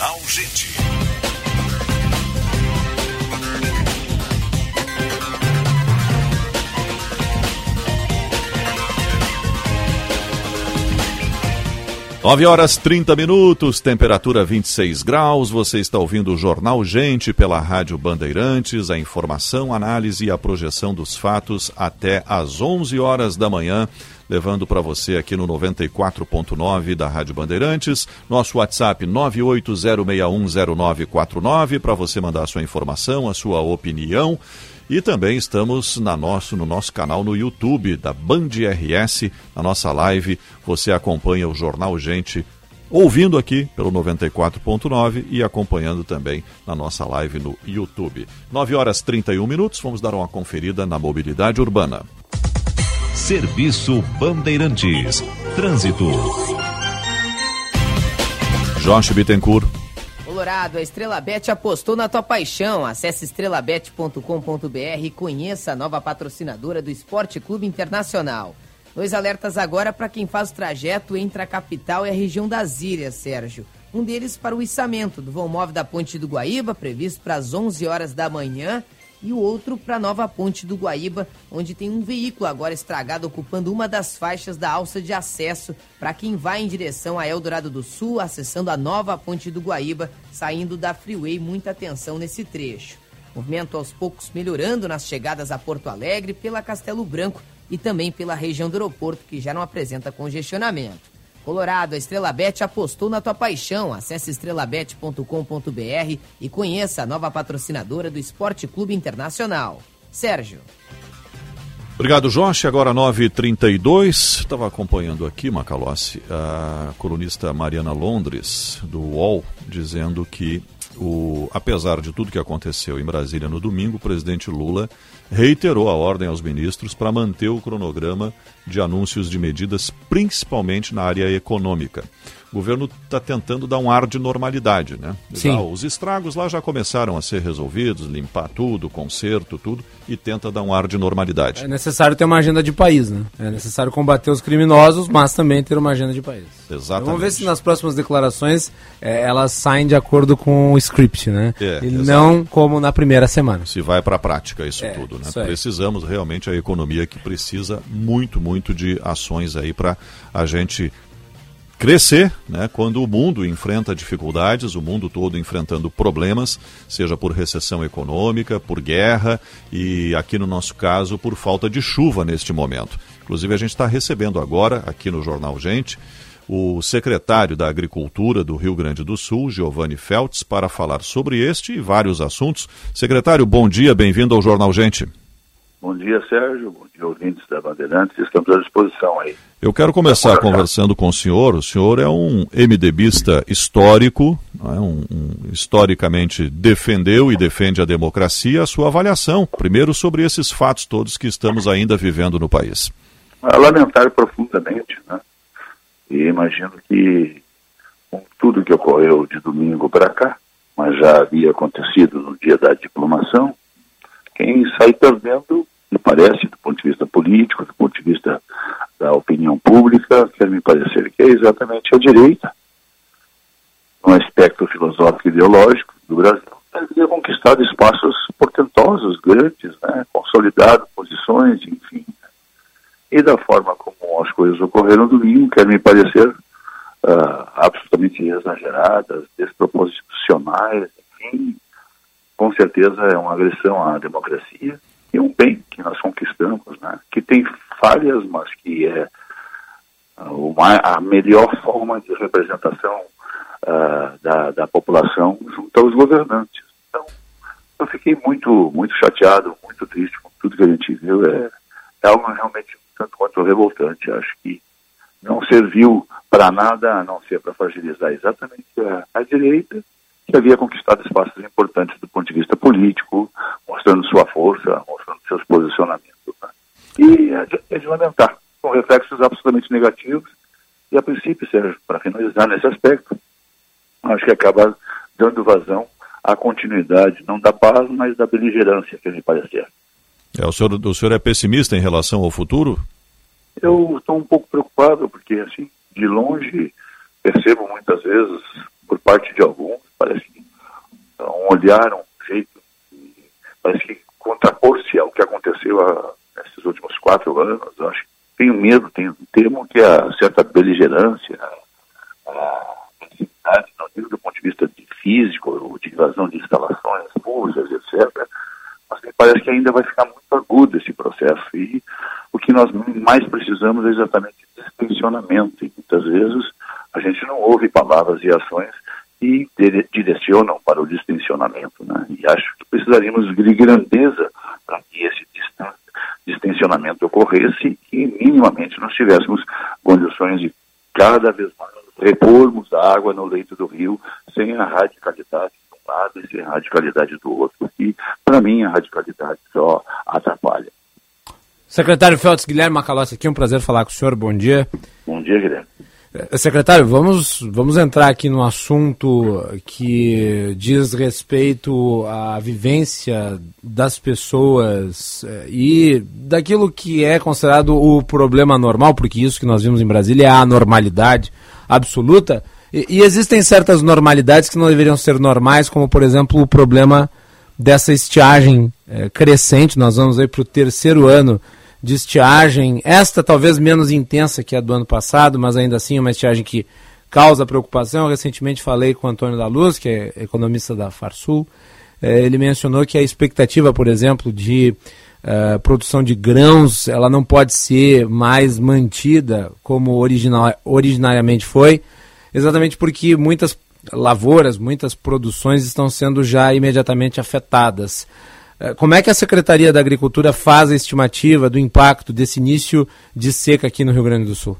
Jornal Gente. Nove horas 30 minutos, temperatura 26 graus. Você está ouvindo o Jornal Gente pela Rádio Bandeirantes. A informação, análise e a projeção dos fatos até às 11 horas da manhã levando para você aqui no 94.9 da Rádio Bandeirantes. Nosso WhatsApp 980610949 para você mandar a sua informação, a sua opinião. E também estamos na nosso, no nosso canal no YouTube da Band RS, na nossa live. Você acompanha o Jornal Gente ouvindo aqui pelo 94.9 e acompanhando também na nossa live no YouTube. 9 horas 31 minutos, vamos dar uma conferida na mobilidade urbana. Serviço Bandeirantes. Trânsito. Jorge Bittencourt. Colorado, a Estrela Bet apostou na tua paixão. Acesse estrelabet.com.br e conheça a nova patrocinadora do Esporte Clube Internacional. Dois alertas agora para quem faz o trajeto entre a capital e a região das ilhas, Sérgio. Um deles para o içamento do vão móvel da Ponte do Guaíba, previsto para as 11 horas da manhã, e o outro para a nova ponte do Guaíba, onde tem um veículo agora estragado ocupando uma das faixas da alça de acesso para quem vai em direção a Eldorado do Sul, acessando a nova ponte do Guaíba, saindo da Freeway. Muita atenção nesse trecho. Movimento aos poucos melhorando nas chegadas a Porto Alegre, pela Castelo Branco e também pela região do aeroporto, que já não apresenta congestionamento. Colorado, a Estrela Bet apostou na tua paixão. Acesse estrelabet.com.br e conheça a nova patrocinadora do Esporte Clube Internacional. Sérgio. Obrigado, Jorge. Agora 9h32. Estava acompanhando aqui, Macalossi, a colunista Mariana Londres, do UOL, dizendo que, o, apesar de tudo que aconteceu em Brasília no domingo, o presidente Lula reiterou a ordem aos ministros para manter o cronograma de anúncios de medidas, principalmente na área econômica. O governo está tentando dar um ar de normalidade, né? Sim. Já, os estragos lá já começaram a ser resolvidos, limpar tudo, conserto, tudo, e tenta dar um ar de normalidade. É necessário ter uma agenda de país, né? É necessário combater os criminosos, mas também ter uma agenda de país. Exatamente. Vamos ver se nas próximas declarações é, elas saem de acordo com o script, né? É, e não como na primeira semana. Se vai para a prática isso É, tudo, né? isso. Precisamos realmente a economia que precisa muito, muito de ações aí para a gente crescer, né? Quando o mundo enfrenta dificuldades, o mundo todo enfrentando problemas, seja por recessão econômica, por guerra e aqui no nosso caso por falta de chuva neste momento. Inclusive a gente está recebendo agora aqui no Jornal Gente o secretário da Agricultura do Rio Grande do Sul, Giovanni Feltz, para falar sobre este e vários assuntos. Secretário, bom dia, bem-vindo ao Jornal Gente. Bom dia, Sérgio. Bom dia, ouvintes da Bandeirantes. Estamos à disposição aí. Eu quero começar conversando com o senhor. O senhor é um MDBista histórico, é? um, um- historicamente defendeu e defende a democracia. A sua avaliação, primeiro, sobre esses fatos todos que estamos ainda vivendo no país. A lamentar profundamente, né? E imagino que com tudo que ocorreu de domingo para cá, mas já havia acontecido no dia da diplomação, quem sai perdendo, me parece, do ponto de vista político, do ponto de vista da opinião pública, quer me parecer que é exatamente a direita, no aspecto filosófico e ideológico do Brasil, havia conquistado espaços portentosos, grandes, né? consolidado posições, enfim. E da forma como as coisas ocorreram no domingo, quer me parecer ah, absolutamente exageradas, desproporcionais, enfim, com certeza é uma agressão à democracia e um bem que nós conquistamos, né? que tem falhas, mas que é ah, uma, a melhor forma de representação ah, da, da população junto aos governantes. Então, eu fiquei muito, muito chateado, muito triste com tudo que a gente viu. É, é algo realmente tanto quanto revoltante. Acho que não serviu para nada a não ser para fragilizar exatamente a, a direita, que havia conquistado espaços importantes do ponto de vista político, mostrando sua força, mostrando seus posicionamentos. né? E é de, é de lamentar, com reflexos absolutamente negativos. E a princípio, Sérgio, para finalizar nesse aspecto, acho que acaba dando vazão à continuidade, não da paz, mas da beligerância, que me parecer. É, o, senhor, o senhor é pessimista em relação ao futuro? Eu estou um pouco preocupado, porque, assim, de longe, percebo muitas vezes, por parte de alguns, cambiaram o jeito, parece que contrapor-se ao que aconteceu a, nesses últimos quatro anos. Eu acho que tenho medo, tenho, temo que a certa beligerância, a necessidade, não digo do ponto de vista de físico, ou de invasão de instalações públicas, etc., mas me parece que ainda vai ficar muito agudo esse processo. E o que nós mais precisamos é exatamente distensionamento. E muitas vezes a gente não ouve palavras e ações e direcionam para o distensionamento. Né? E acho que precisaríamos de grandeza para que esse distensionamento ocorresse e minimamente nós tivéssemos condições de cada vez mais repormos a água no leito do rio sem a radicalidade de um lado e sem a radicalidade do outro. E, para mim, a radicalidade só atrapalha. Secretário Feltz Guilherme Macalossi aqui, um prazer falar com o senhor, bom dia. Bom dia, Guilherme. Eh, secretário, vamos, vamos entrar aqui no assunto que diz respeito à vivência das pessoas eh, e daquilo que é considerado o problema normal, porque isso que nós vimos em Brasília é a normalidade absoluta. E, e existem certas normalidades que não deveriam ser normais, como por exemplo o problema dessa estiagem é, crescente. Nós vamos aí para o terceiro ano de estiagem, esta talvez menos intensa que a do ano passado, mas ainda assim é uma estiagem que causa preocupação. Eu recentemente falei com o Antônio da Luz, que é economista da Farsul. É, ele mencionou que a expectativa, por exemplo, de uh, produção de grãos, ela não pode ser mais mantida como original, originariamente foi, exatamente porque muitas lavouras, muitas produções estão sendo já imediatamente afetadas. É, como é que a Secretaria da Agricultura faz a estimativa do impacto desse início de seca aqui no Rio Grande do Sul?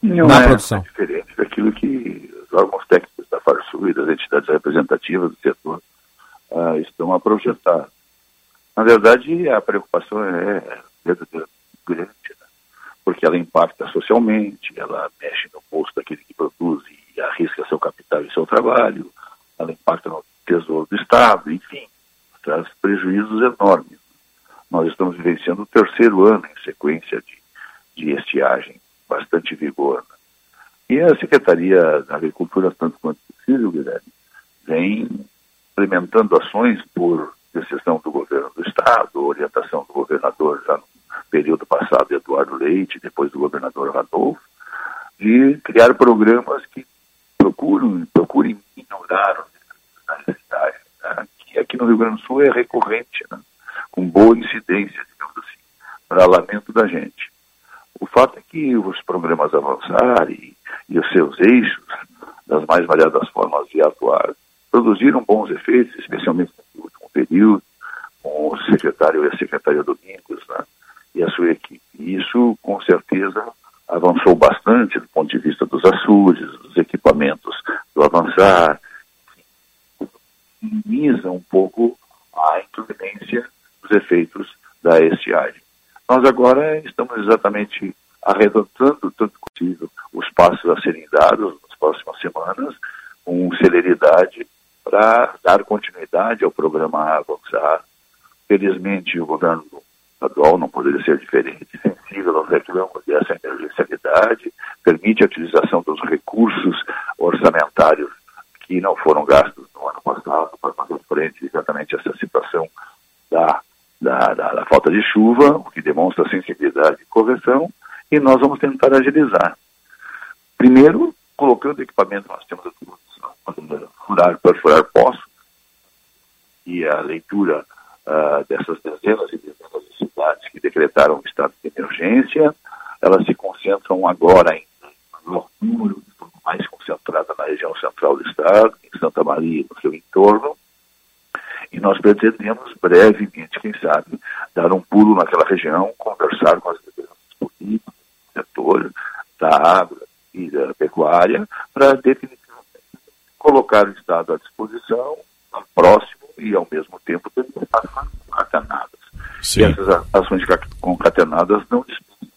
Não na é produção. diferente daquilo que os órgãos técnicos da Farsul e das entidades representativas do setor uh, estão a projetar. Na verdade, a preocupação é grande, né? porque ela impacta socialmente, ela mexe no bolso daquele que produz e arrisca seu capital e seu trabalho, ela impacta no tesouro do Estado, enfim traz prejuízos enormes. Nós estamos vivenciando o terceiro ano em sequência de, de estiagem, bastante vigor. Né? E a Secretaria da Agricultura, tanto quanto possível, Guilherme, vem implementando ações por decisão do governo do Estado, orientação do governador já no período passado, Eduardo Leite, depois do governador Radolfo, de criar programas que procuram, procurem minorar a necessidade que aqui no Rio Grande do Sul é recorrente, né? com boa incidência, digamos assim, para lamento da gente. O fato é que os programas avançar e, e os seus eixos, das mais variadas formas de atuar, produziram bons efeitos, especialmente no último período, com o secretário e a secretária Domingos né? e a sua equipe. E isso, com certeza, avançou bastante do ponto de vista dos açudes, dos equipamentos do avançar, minimiza um pouco a influência dos efeitos da estiagem. Nós agora estamos exatamente arredondando tanto possível os passos a serem dados nas próximas semanas, com celeridade, para dar continuidade ao programa Avançar. Felizmente, o governo estadual não poderia ser diferente, sensível aos reclamos dessa emergencialidade, permite a utilização dos recursos orçamentários que não foram gastos no ano passado para fazer frente exatamente a essa situação da, da, da, da falta de chuva, o que demonstra sensibilidade e correção, e nós vamos tentar agilizar. Primeiro, colocando equipamento, nós temos furar, perfurar poços, e a leitura uh, dessas dezenas e dezenas de cidades que decretaram o estado de emergência, elas se concentram agora em maior número mais concentrada na região central do estado, em Santa Maria e no seu entorno. E nós pretendemos brevemente, quem sabe, dar um pulo naquela região, conversar com as lideranças políticas, do setor da água e da pecuária, para definitivamente colocar o Estado à disposição, próximo e, ao mesmo tempo, ter ações concatenadas. Sim. E essas ações concatenadas não disputam.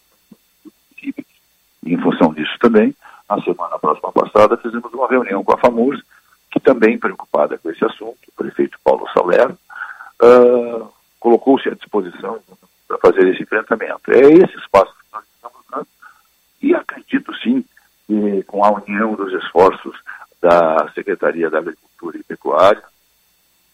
Em função disso também, na semana próxima passada, fizemos uma reunião com a FAMURS, que também preocupada com esse assunto, o prefeito Paulo Salerno, uh, colocou-se à disposição para fazer esse enfrentamento. É esse espaço que nós estamos dando e acredito sim que com a união dos esforços da Secretaria da Agricultura e Pecuária,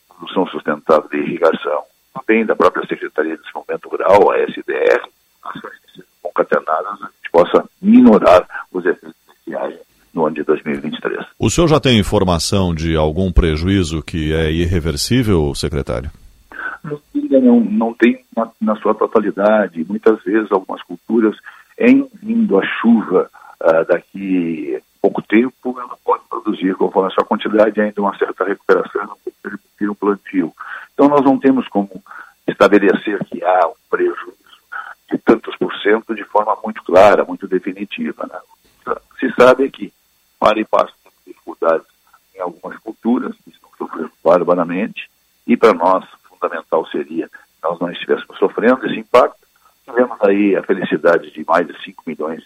produção sustentável de irrigação, também da própria Secretaria de Desenvolvimento Rural, a SDR, ações concatenadas, a gente possa minorar os efeitos iniciais no ano de 2023. O senhor já tem informação de algum prejuízo que é irreversível, secretário? Ainda não, não tem na, na, sua totalidade. Muitas vezes, algumas culturas, em vindo a chuva uh, daqui pouco tempo, ela pode produzir, conforme a sua quantidade, ainda uma certa recuperação, permitir um plantio. Então, nós não temos como estabelecer que há um prejuízo de tantos por cento de forma muito clara, muito definitiva. Né? Se sabe que para e passo dificuldades em algumas culturas que estão sofrendo barbaramente, e para nós, fundamental seria que nós não estivéssemos sofrendo esse impacto. Tivemos aí a felicidade de mais de 5 milhões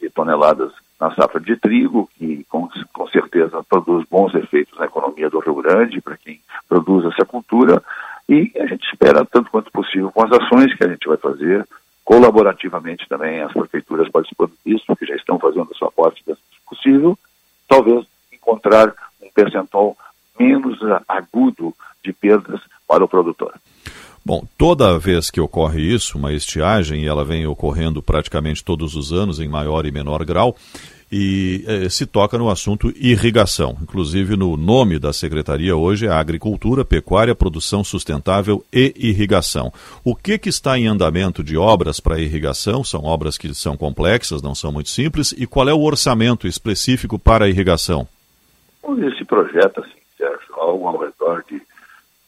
de toneladas na safra de trigo, que com, com certeza produz bons efeitos na economia do Rio Grande, para quem produz essa cultura, e a gente espera, tanto quanto possível, com as ações que a gente vai fazer, colaborativamente também, as prefeituras participando disso, que já estão fazendo a sua parte possível, talvez encontrar um percentual menos agudo de perdas para o produtor. Bom, toda vez que ocorre isso, uma estiagem, e ela vem ocorrendo praticamente todos os anos, em maior e menor grau, e eh, se toca no assunto irrigação. Inclusive, no nome da secretaria hoje é Agricultura, Pecuária, Produção Sustentável e Irrigação. O que, que está em andamento de obras para irrigação? São obras que são complexas, não são muito simples. E qual é o orçamento específico para a irrigação? Esse projeto, assim, Sérgio, algo ao redor de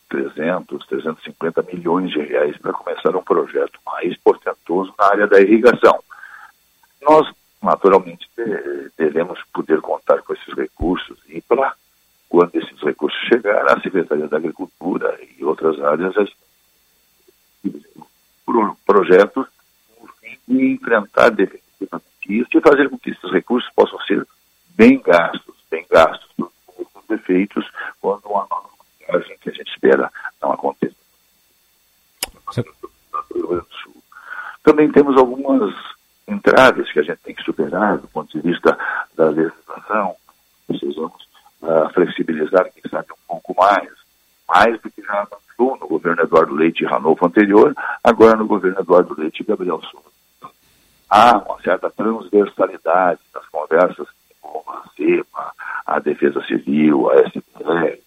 300, 350 milhões de reais para começar um projeto mais portentoso na área da irrigação. Nós naturalmente devemos poder contar com esses recursos e para quando esses recursos chegar à Secretaria da Agricultura e outras áreas projetos de enfrentar definitivamente isso e fazer com que esses recursos possam ser bem gastos, bem gastos os efeitos quando uma montagem que a gente espera não aconteça. Também temos algumas entraves que a gente tem que superar do ponto de vista da legislação. Precisamos uh, flexibilizar, quem sabe, um pouco mais, mais do que já avançou no governo Eduardo Leite e Ranolfo anterior, agora no governo Eduardo Leite e Gabriel Souza. Há uma certa transversalidade das conversas com a CEPA, a Defesa Civil, a SPR,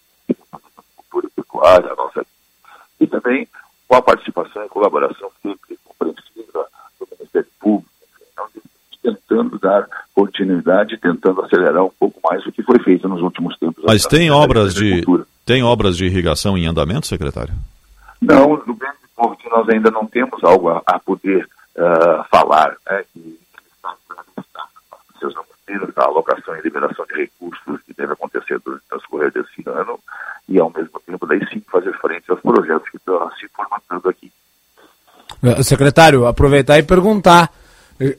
a Cultura Pecuária, a nossa... E também com a participação e colaboração sempre compreensiva do Ministério Público, tentando dar continuidade, tentando acelerar um pouco mais o que foi feito nos últimos tempos. Mas tem obras de tem obras de irrigação em andamento, secretário? Não, no grande porte nós ainda não temos algo a, a poder uh, falar, né, que precisamos ter a alocação e liberação de recursos que deve acontecer durante o transcorrer desse ano e ao mesmo tempo daí sim fazer frente aos projetos que estão se formatando aqui. Eh, secretário, aproveitar e perguntar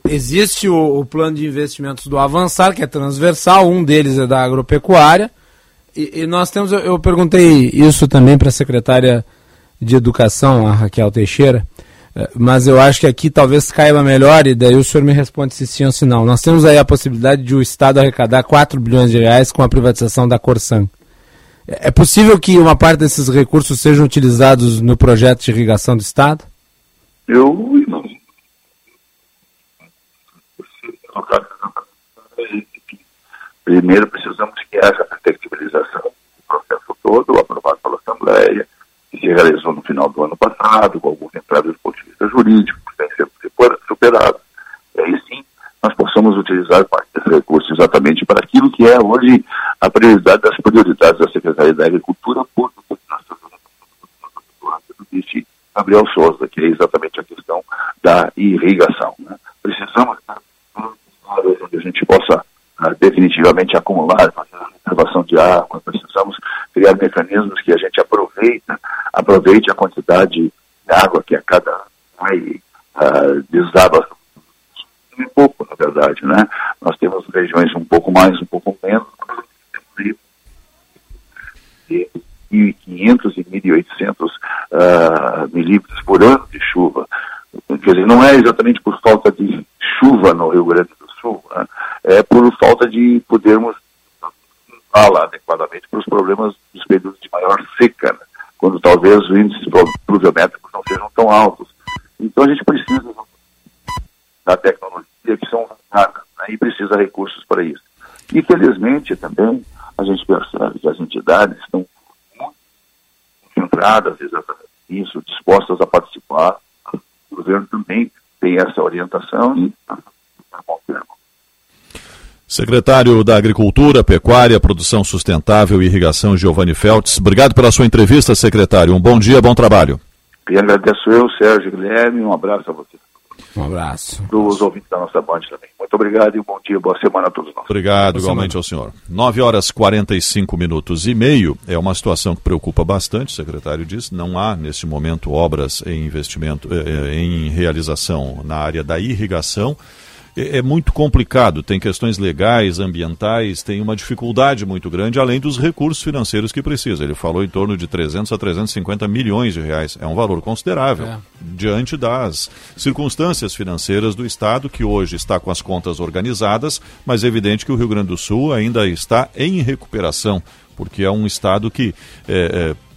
Existe o, o, plano de investimentos do Avançar, que é transversal, um deles é da agropecuária. E, e nós temos, eu, eu, perguntei isso também para a secretária de Educação, a Raquel Teixeira, eh, mas eu acho que aqui talvez caiba melhor, e daí o senhor me responde se sim ou se não. Nós temos aí a possibilidade de o Estado arrecadar 4 bilhões de reais com a privatização da Corsan. É possível que uma parte desses recursos sejam utilizados no projeto de irrigação do Estado? Eu Primeiro, precisamos que haja a flexibilização do processo todo, aprovado pela Assembleia, que se realizou no final do ano passado, com alguns entraves do ponto de vista jurídico, que tem ser superado. E aí sim, nós possamos utilizar parte desses recursos exatamente para aquilo que é hoje a prioridade das prioridades da Secretaria da Agricultura, por Gabriel Souza, que é exatamente a questão da irrigação. Né? Precisamos onde a gente possa uh, definitivamente acumular, fazer a reservação de água, precisamos criar mecanismos que a gente aproveita, aproveite a quantidade de água que a cada vai uh, desaba um pouco, na verdade, né? Nós temos regiões um pouco mais, um pouco menos, de 1.500 e 1.800 uh, milímetros por ano de chuva. Quer dizer, não é exatamente por falta de chuva no Rio Grande do Sul, né? é por falta de podermos falar adequadamente para os problemas dos períodos de maior seca. Né? quando talvez os índices pluviométricos não sejam tão altos. Então a gente precisa da tecnologia que são usadas né, e precisa de recursos para isso. E felizmente também a gente percebe que as entidades estão muito concentradas exatamente nisso, dispostas a participar. O governo também tem essa orientação e Secretário da Agricultura, Pecuária, Produção Sustentável e Irrigação, Giovanni Feltz. Obrigado pela sua entrevista, secretário. Um bom dia, bom trabalho. E agradeço eu, Sérgio Guilherme, um abraço a você. Um abraço. Dos ouvintes da nossa band também. Muito obrigado e um bom dia, boa semana a todos nós. Obrigado, boa igualmente semana. ao senhor. 9 horas 45 minutos e meio é uma situação que preocupa bastante, o secretário disse. Não há, neste momento, obras em investimento, eh, eh, em realização na área da irrigação. É, é muito complicado, tem questões legais, ambientais, tem uma dificuldade muito grande, além dos recursos financeiros que precisa. Ele falou em torno de 300 a 350 milhões de reais. É um valor considerável é. diante das circunstâncias financeiras do Estado, que hoje está com as contas organizadas, mas é evidente que o Rio Grande do Sul ainda está em recuperação, porque é um Estado que é, é,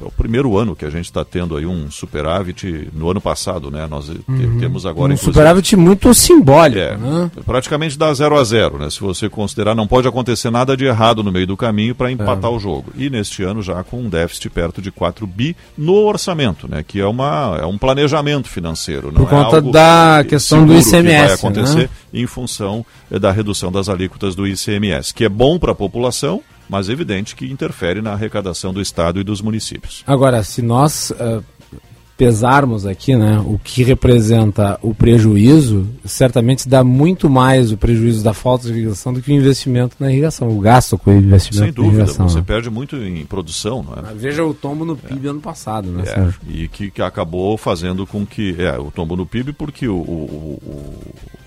é o primeiro ano que a gente está tendo aí um superávit no ano passado, né? Nós uhum. temos agora um superávit muito simbólico, é, né? praticamente dá zero a zero, né? Se você considerar, não pode acontecer nada de errado no meio do caminho para empatar é. o jogo. E neste ano já com um déficit perto de 4 bi no orçamento, né? Que é uma é um planejamento financeiro, não Por é conta da questão do ICMS, que vai acontecer né? em função eh, da redução das alíquotas do ICMS, que é bom para a população mas é evidente que interfere na arrecadação do Estado e dos municípios. Agora, se nós uh, pesarmos aqui né, o que representa o prejuízo, certamente dá muito mais o prejuízo da falta de irrigação do que o investimento na irrigação, o gasto com o investimento Sem dúvida, na irrigação. Você né? perde muito em produção. É? Veja o tombo no PIB é. ano passado, né, é, E que, que, acabou fazendo com que... É, o tombo no PIB porque o, o,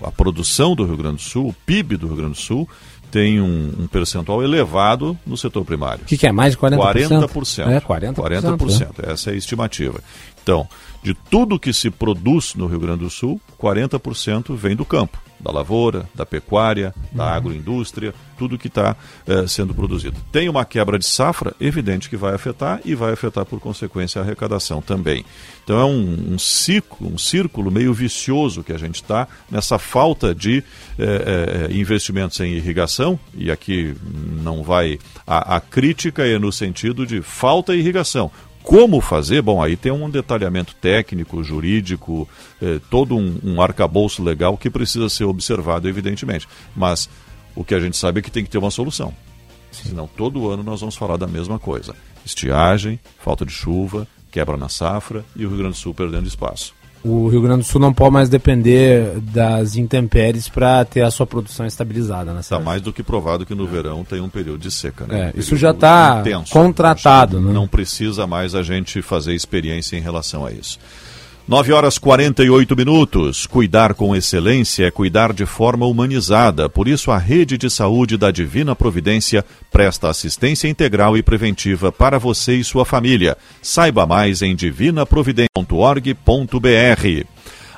o, a produção do Rio Grande do Sul, o PIB do Rio Grande do Sul, tem um, um, percentual elevado no setor primário. O que, que, é mais de 40%? 40%. É, 40%. 40%. É. Essa é a estimativa. Então, de tudo que se produz no Rio Grande do Sul, 40% vem do campo da lavoura, da pecuária, da uhum. agroindústria, tudo que está eh, sendo produzido. Tem uma quebra de safra, evidente que vai afetar e vai afetar por consequência a arrecadação também. Então é um, um ciclo, um círculo meio vicioso que a gente está nessa falta de eh, eh, investimentos em irrigação, e aqui não vai. A, a crítica é no sentido de falta de irrigação. Como fazer? Bom, aí tem um detalhamento técnico, jurídico, eh, todo um, um arcabouço legal que precisa ser observado, evidentemente. Mas o que a gente sabe é que tem que ter uma solução. Sim. Senão, todo ano nós vamos falar da mesma coisa: estiagem, falta de chuva, quebra na safra e o Rio Grande do Sul perdendo espaço o Rio Grande do Sul não pode mais depender das intempéries para ter a sua produção estabilizada. Está mais do que provado que no verão tem um período de seca. Né? É, um isso já está contratado. Né? Não precisa mais a gente fazer experiência em relação a isso. 9 horas 48 minutos. Cuidar com excelência é cuidar de forma humanizada. Por isso, a Rede de Saúde da Divina Providência presta assistência integral e preventiva para você e sua família. Saiba mais em divinaprovidência.org.br.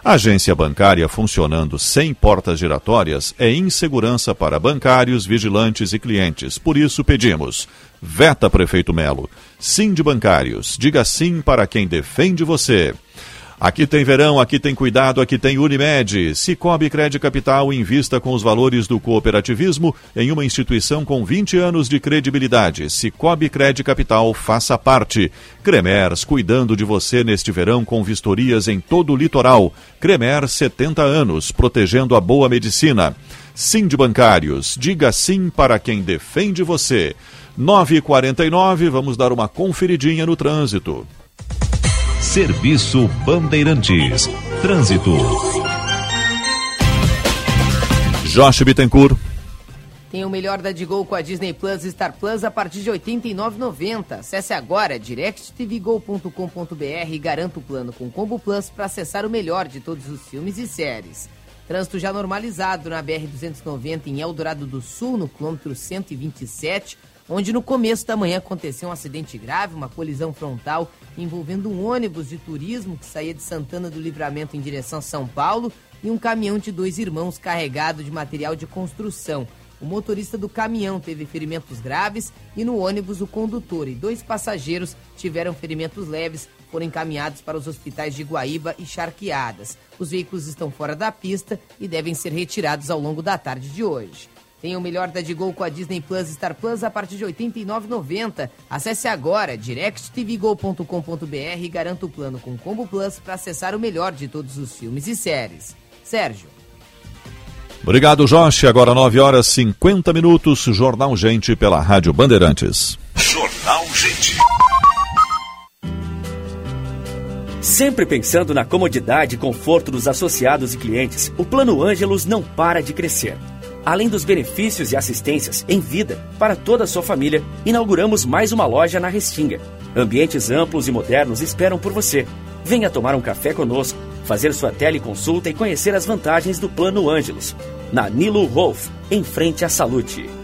Agência bancária funcionando sem portas giratórias é insegurança para bancários, vigilantes e clientes. Por isso pedimos: Veta Prefeito Melo. Sim de bancários. Diga sim para quem defende você. Aqui tem verão, aqui tem cuidado, aqui tem Unimed. Cicobi Crédito Capital invista com os valores do cooperativismo em uma instituição com 20 anos de credibilidade. Cicobi Crédito Capital faça parte. Cremers, cuidando de você neste verão com vistorias em todo o litoral. Cremer, 70 anos, protegendo a boa medicina. Sim de bancários, diga sim para quem defende você. 9h49, vamos dar uma conferidinha no trânsito. Serviço Bandeirantes. Trânsito. Josh Bittencourt. Tem o melhor da Digol com a Disney Plus e Star Plus a partir de R$ 89,90. Acesse agora directtvgol.com.br e garanta o plano com Combo Plus para acessar o melhor de todos os filmes e séries. Trânsito já normalizado na BR-290 em Eldorado do Sul, no quilômetro 127 onde no começo da manhã aconteceu um acidente grave, uma colisão frontal envolvendo um ônibus de turismo que saía de Santana do Livramento em direção a São Paulo e um caminhão de dois irmãos carregado de material de construção. o motorista do caminhão teve ferimentos graves e no ônibus o condutor e dois passageiros tiveram ferimentos leves, foram encaminhados para os hospitais de Guaíba e Charqueadas. Os veículos estão fora da pista e devem ser retirados ao longo da tarde de hoje. Tenha o melhor da Digol com a Disney Plus Star Plus a partir de R$ 89,90. Acesse agora directtvgol.com.br e garanta o plano com Combo Plus para acessar o melhor de todos os filmes e séries. Sérgio. Obrigado, Jorge. Agora 9 horas 50 minutos. Jornal Gente pela Rádio Bandeirantes. Jornal Gente. Sempre pensando na comodidade e conforto dos associados e clientes, o Plano Ângelos não para de crescer. Além dos benefícios e assistências em vida para toda a sua família, inauguramos mais uma loja na Restinga. Ambientes amplos e modernos esperam por você. Venha tomar um café conosco, fazer sua teleconsulta e conhecer as vantagens do Plano Ângelos. Na Nilo Wolf, em frente à Salute.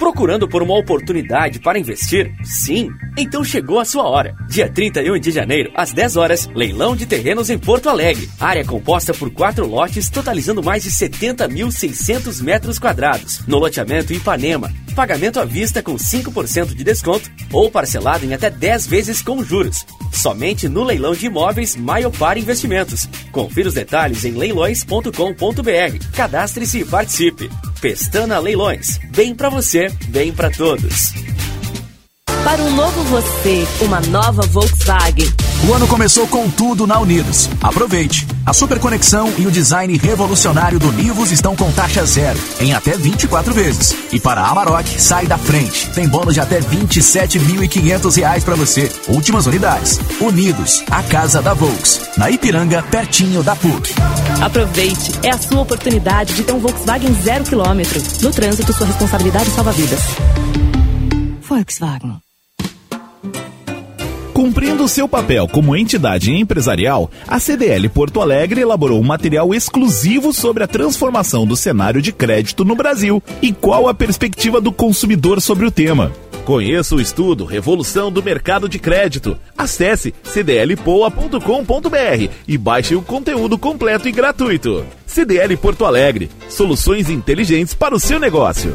Procurando por uma oportunidade para investir? Sim? Então chegou a sua hora. Dia 31 de janeiro, às 10 horas, leilão de terrenos em Porto Alegre. Área composta por quatro lotes, totalizando mais de 70.600 metros quadrados. No loteamento Ipanema. Pagamento à vista com 5% de desconto ou parcelado em até 10 vezes com juros. Somente no leilão de imóveis Maiopar Investimentos. Confira os detalhes em leilões.com.br. Cadastre-se e participe. Pestana Leilões. Bem para você, bem para todos. Para um novo você, uma nova Volkswagen. O ano começou com tudo na Unidos. Aproveite! A super conexão e o design revolucionário do Nivus estão com taxa zero, em até 24 vezes. E para a Amarok, sai da frente. Tem bônus de até 27.500 reais para você. Últimas unidades. Unidos, a casa da Volks. Na Ipiranga, pertinho da PUC. Aproveite! É a sua oportunidade de ter um Volkswagen zero quilômetro. No trânsito, sua responsabilidade salva vidas. Volkswagen. Cumprindo seu papel como entidade empresarial, a CDL Porto Alegre elaborou um material exclusivo sobre a transformação do cenário de crédito no Brasil e qual a perspectiva do consumidor sobre o tema. Conheça o estudo Revolução do Mercado de Crédito. Acesse cdlpoa.com.br e baixe o conteúdo completo e gratuito. CDL Porto Alegre, soluções inteligentes para o seu negócio.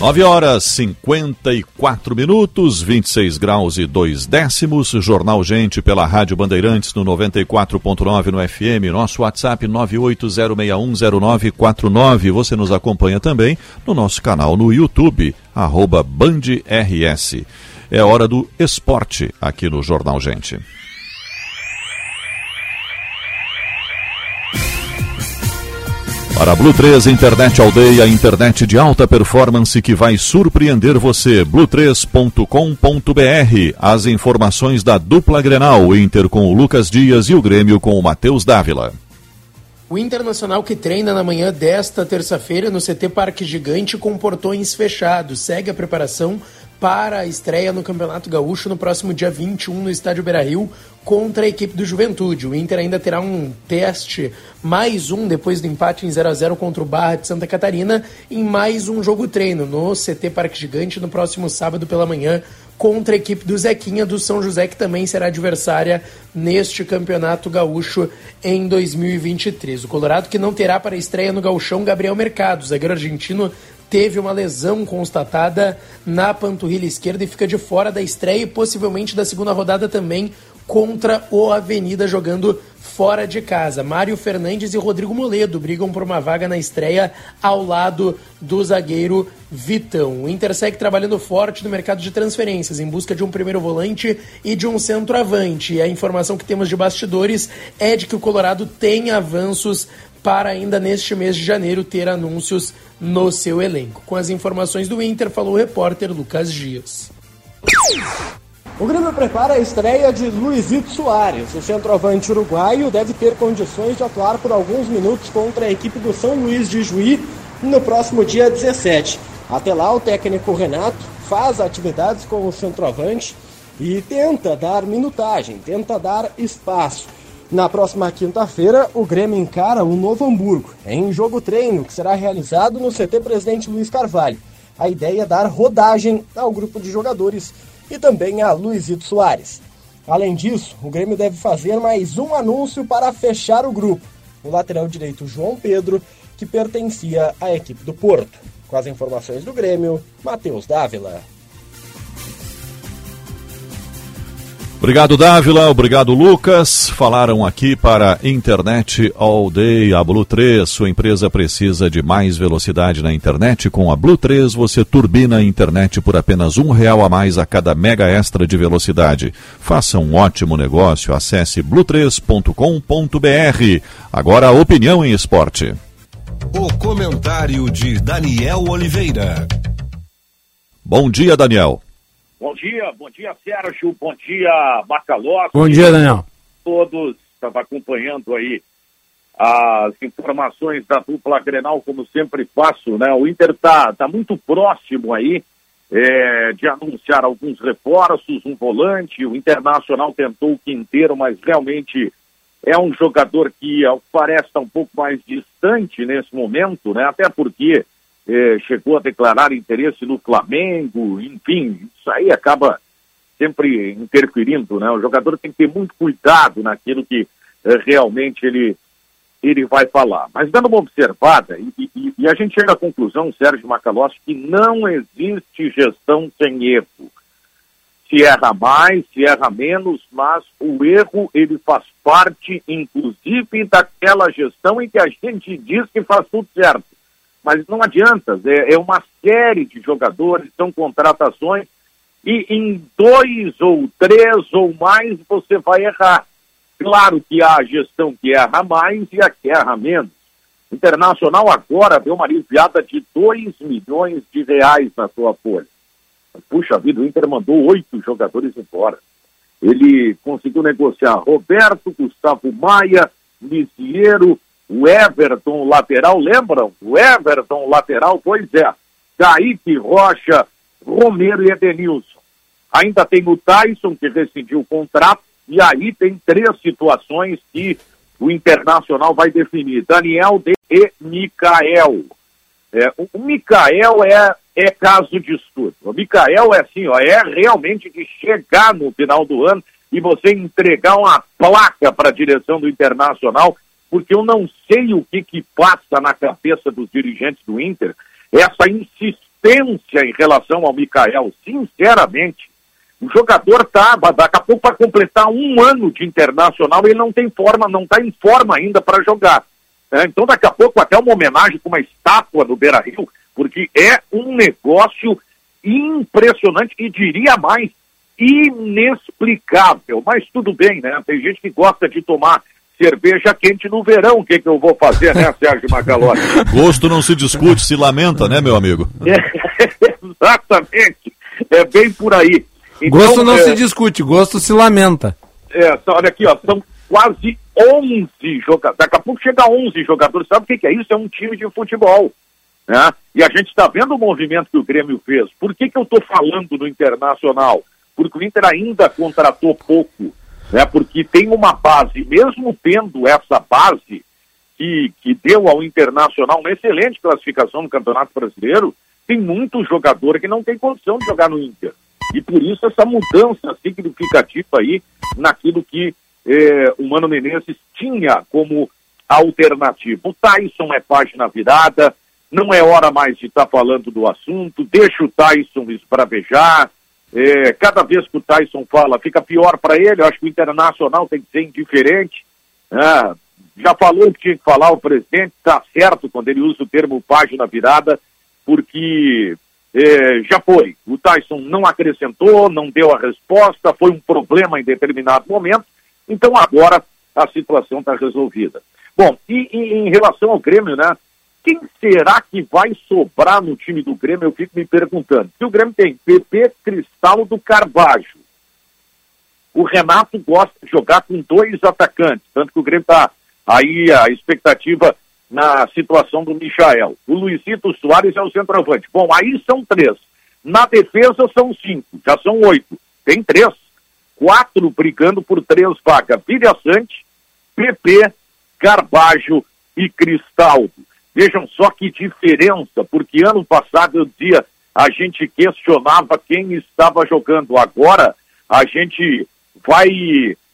9 horas 54 minutos, 26 graus e 2 décimos. Jornal Gente pela Rádio Bandeirantes no 94.9 no FM. Nosso WhatsApp 980610949. Você nos acompanha também no nosso canal no YouTube, arroba BandRS. É hora do esporte aqui no Jornal Gente. Para Blue 3 Internet Aldeia, internet de alta performance que vai surpreender você. Blue3.com.br. As informações da dupla Grenal, Inter com o Lucas Dias e o Grêmio com o Matheus Dávila. O Internacional que treina na manhã desta terça-feira no CT Parque Gigante com portões fechados segue a preparação para a estreia no Campeonato Gaúcho no próximo dia 21 no Estádio Beira-Rio contra a equipe do Juventude. O Inter ainda terá um teste, mais um depois do empate em 0 a 0 contra o Barra de Santa Catarina, em mais um jogo treino no CT Parque Gigante no próximo sábado pela manhã contra a equipe do Zequinha do São José, que também será adversária neste Campeonato Gaúcho em 2023. O Colorado que não terá para a estreia no Gauchão Gabriel Mercado, zagueiro argentino teve uma lesão constatada na panturrilha esquerda e fica de fora da estreia e possivelmente da segunda rodada também contra o Avenida jogando fora de casa. Mário Fernandes e Rodrigo Moledo brigam por uma vaga na estreia ao lado do zagueiro Vitão. O Inter segue trabalhando forte no mercado de transferências em busca de um primeiro volante e de um centroavante. E a informação que temos de bastidores é de que o Colorado tem avanços para ainda neste mês de janeiro ter anúncios no seu elenco. Com as informações do Inter, falou o repórter Lucas Dias. O Grêmio prepara a estreia de Luizito Soares. O centroavante uruguaio deve ter condições de atuar por alguns minutos contra a equipe do São Luís de Juí no próximo dia 17. Até lá, o técnico Renato faz atividades com o centroavante e tenta dar minutagem, tenta dar espaço. Na próxima quinta-feira, o Grêmio encara o Novo Hamburgo, em jogo treino que será realizado no CT Presidente Luiz Carvalho. A ideia é dar rodagem ao grupo de jogadores e também a Luizito Soares. Além disso, o Grêmio deve fazer mais um anúncio para fechar o grupo. O lateral direito João Pedro, que pertencia à equipe do Porto. Com as informações do Grêmio, Matheus Dávila. Obrigado, Dávila. Obrigado, Lucas. Falaram aqui para Internet All Day, a Blue 3. Sua empresa precisa de mais velocidade na internet. Com a Blue 3, você turbina a internet por apenas um real a mais a cada mega extra de velocidade. Faça um ótimo negócio. Acesse blue3.com.br. Agora, a opinião em esporte. O comentário de Daniel Oliveira. Bom dia, Daniel. Bom dia, bom dia, Sérgio, bom dia, Macalós. Bom dia, Daniel. Todos, estava acompanhando aí as informações da dupla Grenal, como sempre faço, né? O Inter está tá muito próximo aí é, de anunciar alguns reforços, um volante, o Internacional tentou o quinteiro, mas realmente é um jogador que, ao que parece, está um pouco mais distante nesse momento, né? Até porque eh, chegou a declarar interesse no Flamengo, enfim, isso aí acaba sempre interferindo, né? O jogador tem que ter muito cuidado naquilo que eh, realmente ele, ele vai falar. Mas dando uma observada, e, e, e a gente chega à conclusão, Sérgio Macalossi, que não existe gestão sem erro. Se erra mais, se erra menos, mas o erro ele faz parte, inclusive, daquela gestão em que a gente diz que faz tudo certo mas não adianta, é, é uma série de jogadores, são contratações, e em dois ou três ou mais você vai errar. Claro que há a gestão que erra mais e a que erra menos. Internacional agora deu uma aliviada de 2 milhões de reais na sua folha. Puxa vida, o Inter mandou oito jogadores embora. Ele conseguiu negociar Roberto, Gustavo Maia, Lisiero, o Everton, lateral, lembram? O Everton, lateral, pois é. Kaique Rocha, Romero e Edenilson. Ainda tem o Tyson, que rescindiu o contrato, e aí tem três situações que o Internacional vai definir. Daniel e Mikael. É, o, Mikael é, é caso de estudo. O Mikael é assim, ó, é realmente de chegar no final do ano e você entregar uma placa para a direção do Internacional porque eu não sei o que, que passa na cabeça dos dirigentes do Inter, essa insistência em relação ao Mikael, sinceramente. O jogador tá, daqui a pouco para completar um ano de internacional, ele não tem forma, não está em forma ainda para jogar. É, então, daqui a pouco, até uma homenagem com uma estátua no Beira Rio, porque é um negócio impressionante e diria mais, inexplicável. Mas tudo bem, né? Tem gente que gosta de tomar cerveja quente no verão. O que, que eu vou fazer, né, Sérgio Macalossi? Gosto não se discute, se lamenta, né, meu amigo? É, exatamente. É bem por aí. Então, gosto não é, se discute, gosto se lamenta. É, olha aqui, ó, são quase 11 jogadores. Daqui a pouco chega a 11 jogadores. Sabe o que, que é isso? É um time de futebol. Né? E a gente está vendo o movimento que o Grêmio fez. Por que, que eu estou falando no Internacional? Porque o Inter ainda contratou pouco, né? porque tem uma base, mesmo tendo essa base que, que deu ao Internacional uma excelente classificação no Campeonato Brasileiro, tem muito jogador que não tem condição de jogar no Inter. E por isso essa mudança significativa aí naquilo que eh, o Mano Menezes tinha como alternativa. O Tyson é página virada, não é hora mais de estar tá falando do assunto, deixa o Tyson esbravejar. É, cada vez que o Tyson fala, fica pior para ele. Eu acho que o Internacional tem que ser indiferente. É, já falou o que tinha que falar o presidente, está certo quando ele usa o termo página virada, porque é, já foi. O Tyson não acrescentou, não deu a resposta, foi um problema em determinado momento. Então agora a situação está resolvida. Bom, e, e, em relação ao Grêmio, né? Quem será que vai sobrar no time do Grêmio? Eu fico me perguntando. Se o Grêmio tem PP Cristaldo Carvalho. O Renato gosta de jogar com dois atacantes, tanto que o Grêmio está aí a expectativa na situação do Michael. O Luizito Soares é o centroavante. Bom, aí são três. Na defesa são cinco, já são oito. Tem três. Quatro brigando por três vagas. Vilha Sante, PP, Carbajo e Cristaldo. Vejam só que diferença, porque ano passado eu dizia, a gente questionava quem estava jogando. Agora a gente vai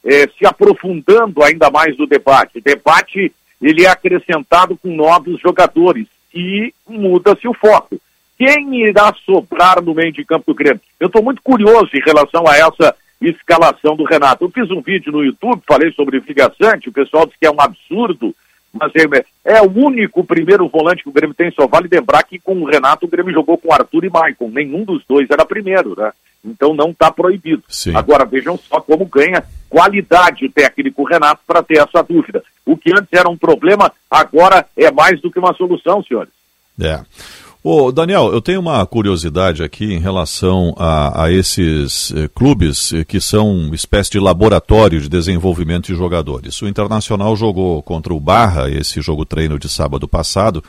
é, se aprofundando ainda mais no debate. O debate ele é acrescentado com novos jogadores e muda-se o foco. Quem irá sobrar no meio de campo do Grêmio? Eu estou muito curioso em relação a essa escalação do Renato. Eu fiz um vídeo no YouTube, falei sobre o Figaçante, o pessoal disse que é um absurdo mas é, o único primeiro volante que o Grêmio tem. Só vale lembrar que com o Renato o Grêmio jogou com Arthur e Maicon. Nenhum dos dois era primeiro, né? Então não está proibido. Sim. Agora vejam só como ganha qualidade o técnico Renato para ter essa dúvida. O que antes era um problema, agora é mais do que uma solução, senhores. É. Ô, Daniel, eu tenho uma curiosidade aqui em relação a, a esses eh, clubes eh, que são espécie de laboratório de desenvolvimento de jogadores. O Internacional jogou contra o Barra, esse jogo treino de sábado passado,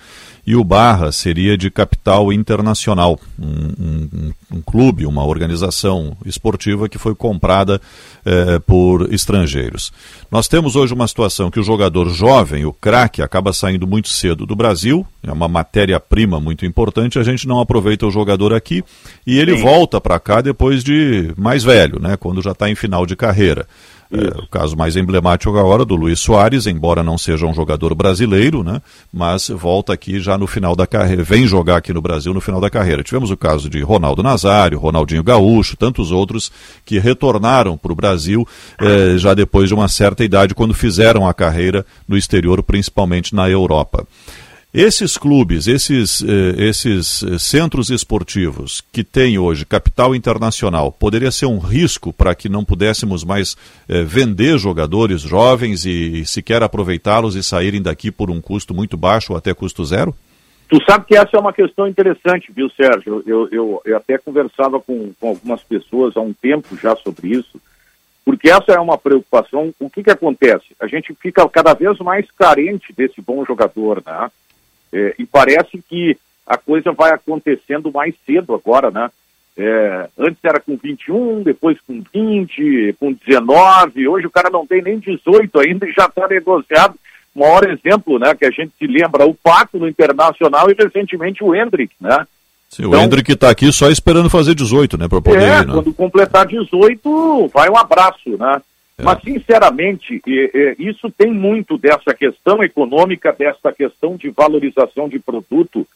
e o Barra seria de capital internacional, um, um, um clube, uma organização esportiva que foi comprada eh, por estrangeiros. Nós temos hoje uma situação que o jogador jovem, o craque, acaba saindo muito cedo do Brasil, é uma matéria-prima muito importante, a gente não aproveita o jogador aqui e ele Sim. volta para cá depois de mais velho, né, quando já está em final de carreira. É, o caso mais emblemático agora do Luiz Soares, embora não seja um jogador brasileiro, né, mas volta aqui já no final da carreira, vem jogar aqui no Brasil no final da carreira. Tivemos o caso de Ronaldo Nazário, Ronaldinho Gaúcho, tantos outros que retornaram para o Brasil eh, já depois de uma certa idade, quando fizeram a carreira no exterior, principalmente na Europa. Esses clubes, esses, eh, esses eh, centros esportivos que têm hoje capital internacional, poderia ser um risco para que não pudéssemos mais eh, vender jogadores jovens e, sequer aproveitá-los e saírem daqui por um custo muito baixo ou até custo zero? Tu sabe que essa é uma questão interessante, viu, Sérgio? Eu, eu, eu até conversava com, com algumas pessoas há um tempo já sobre isso, porque essa é uma preocupação. O que, que acontece? A gente fica cada vez mais carente desse bom jogador, né? É, e parece que a coisa vai acontecendo mais cedo agora, né? É, antes era com 21, depois com 20, com 19, hoje o cara não tem nem 18 ainda e já está negociado. O maior exemplo, né, que a gente se lembra, o Pato no Internacional e recentemente o Hendrick, né? Sim, então, o Hendrick está aqui só esperando fazer 18, né, para poder é, ir, né? quando completar 18, vai um abraço, né? É. Mas, sinceramente, isso tem muito dessa questão econômica, dessa questão de valorização de produto,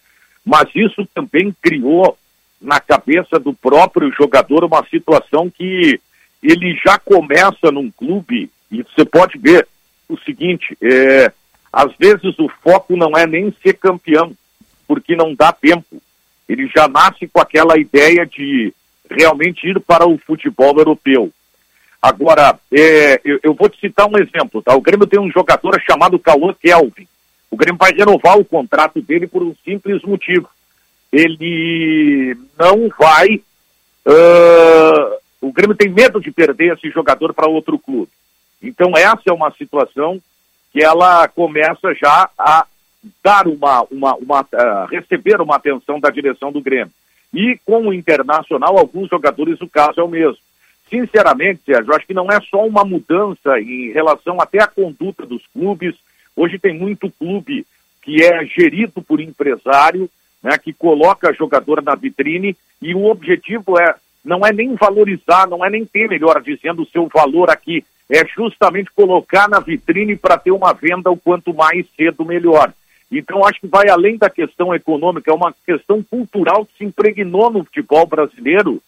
mas isso também criou na cabeça do próprio jogador uma situação que ele já começa num clube, e você pode ver o seguinte, é, às vezes o foco não é nem ser campeão, porque não dá tempo. Ele já nasce com aquela ideia de realmente ir para o futebol europeu. Agora, é, eu, eu, vou te citar um exemplo, tá? O Grêmio tem um jogador chamado Cauã Kelvin. O Grêmio vai renovar o contrato dele por um simples motivo. Ele não vai. Uh, o Grêmio tem medo de perder esse jogador para outro clube. Então, essa é uma situação que ela começa já a dar uma, uma, uma uh, receber uma atenção da direção do Grêmio. E com o Internacional, alguns jogadores, o caso é o mesmo. Sinceramente, Sérgio, acho que não é só uma mudança em relação até à conduta dos clubes. Hoje tem muito clube que é gerido por empresário, né, que coloca jogador na vitrine e o objetivo é não é nem valorizar, não é nem ter, melhor dizendo, o seu valor aqui, é justamente colocar na vitrine para ter uma venda o quanto mais cedo melhor. Então acho que vai além da questão econômica, é uma questão cultural que se impregnou no futebol brasileiro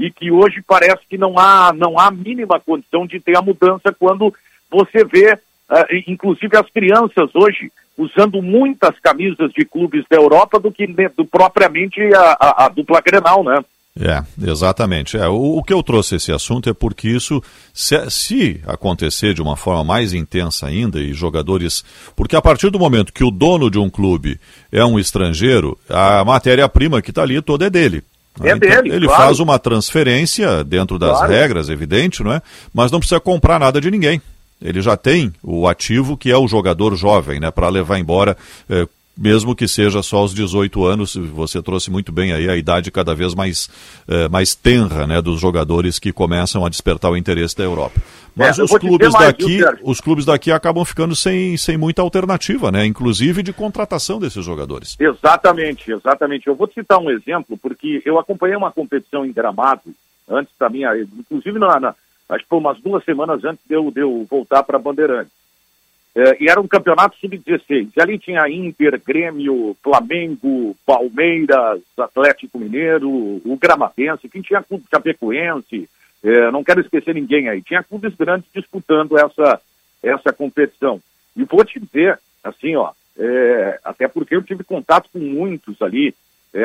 e que hoje parece que não há não há mínima condição de ter a mudança quando você vê, uh, inclusive as crianças hoje usando muitas camisas de clubes da Europa do que do, propriamente a, a, a dupla Grenal, né? É, exatamente. É, o, o, que eu trouxe esse assunto é porque isso, se, se, acontecer de uma forma mais intensa ainda, e jogadores. Porque a partir do momento que o dono de um clube é um estrangeiro, a matéria-prima que está ali toda é dele. É então, dele. Ele claro. faz uma transferência dentro das claro. regras, evidente, não é? Mas não precisa comprar nada de ninguém. Ele já tem o ativo que é o jogador jovem, né? Para levar embora. Eh, mesmo que seja só aos 18 anos, você trouxe muito bem aí a idade cada vez mais, eh, mais tenra né, dos jogadores que começam a despertar o interesse da Europa. Mas é, os clubes daqui, viu, os clubes daqui acabam ficando sem, sem muita alternativa, né? Inclusive de contratação desses jogadores. Exatamente, exatamente. Eu vou te citar um exemplo, porque eu acompanhei uma competição em Gramado, antes da minha, inclusive na, na acho que foi umas duas semanas antes de eu, de eu voltar para Bandeirantes. É, e era um campeonato sub-16. E ali tinha Inter, Grêmio, Flamengo, Palmeiras, Atlético Mineiro, o Gramatense, quem tinha clube Chapecoense, é, não quero esquecer ninguém aí. Tinha clubes grandes disputando essa, essa competição. E vou te dizer, assim, ó, é, até porque eu tive contato com muitos ali.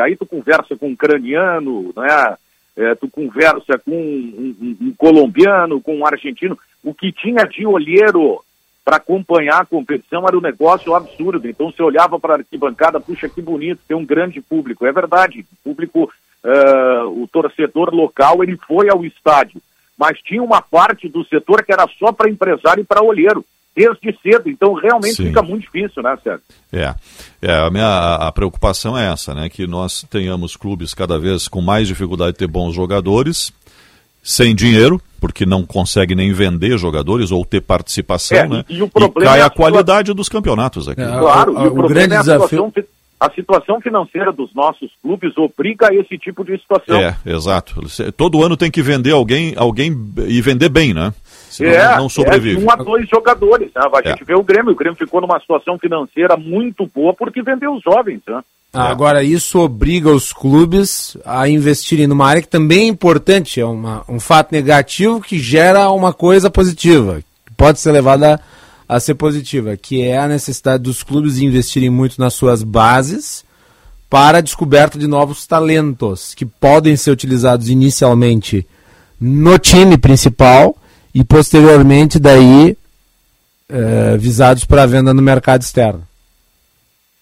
Aí tu conversa com um craniano, né? É, tu conversa com um, um, um colombiano, com um argentino. O que tinha de olheiro para acompanhar a competição era um negócio absurdo. Então você olhava para a arquibancada, puxa que bonito, tem um grande público. É verdade, o público, uh, o torcedor local, ele foi ao estádio. Mas tinha uma parte do setor que era só para empresário e para olheiro, desde cedo. Então realmente Sim. fica muito difícil, né, Sérgio? É, é a minha a preocupação é essa, né? Que nós tenhamos clubes cada vez com mais dificuldade de ter bons jogadores, sem dinheiro, porque não consegue nem vender jogadores ou ter participação, é, né? E, o problema e cai é a, a qualidade dos campeonatos aqui. É, claro, o, o, o, o grande é desafio... Situação, a situação financeira dos nossos clubes obriga a esse tipo de situação. É, exato. Todo ano tem que vender alguém, alguém e vender bem, né? Senão é, não sobrevive. É um a dois jogadores. Né? A gente é. vê o Grêmio. O Grêmio ficou numa situação financeira muito boa porque vendeu os jovens. Né? Ah, agora, isso obriga os clubes a investirem numa área que também é importante, é uma, um fato negativo que gera uma coisa positiva, que pode ser levada a, ser positiva, que é a necessidade dos clubes investirem muito nas suas bases para a descoberta de novos talentos, que podem ser utilizados inicialmente no time principal e posteriormente daí eh, visados para venda no mercado externo.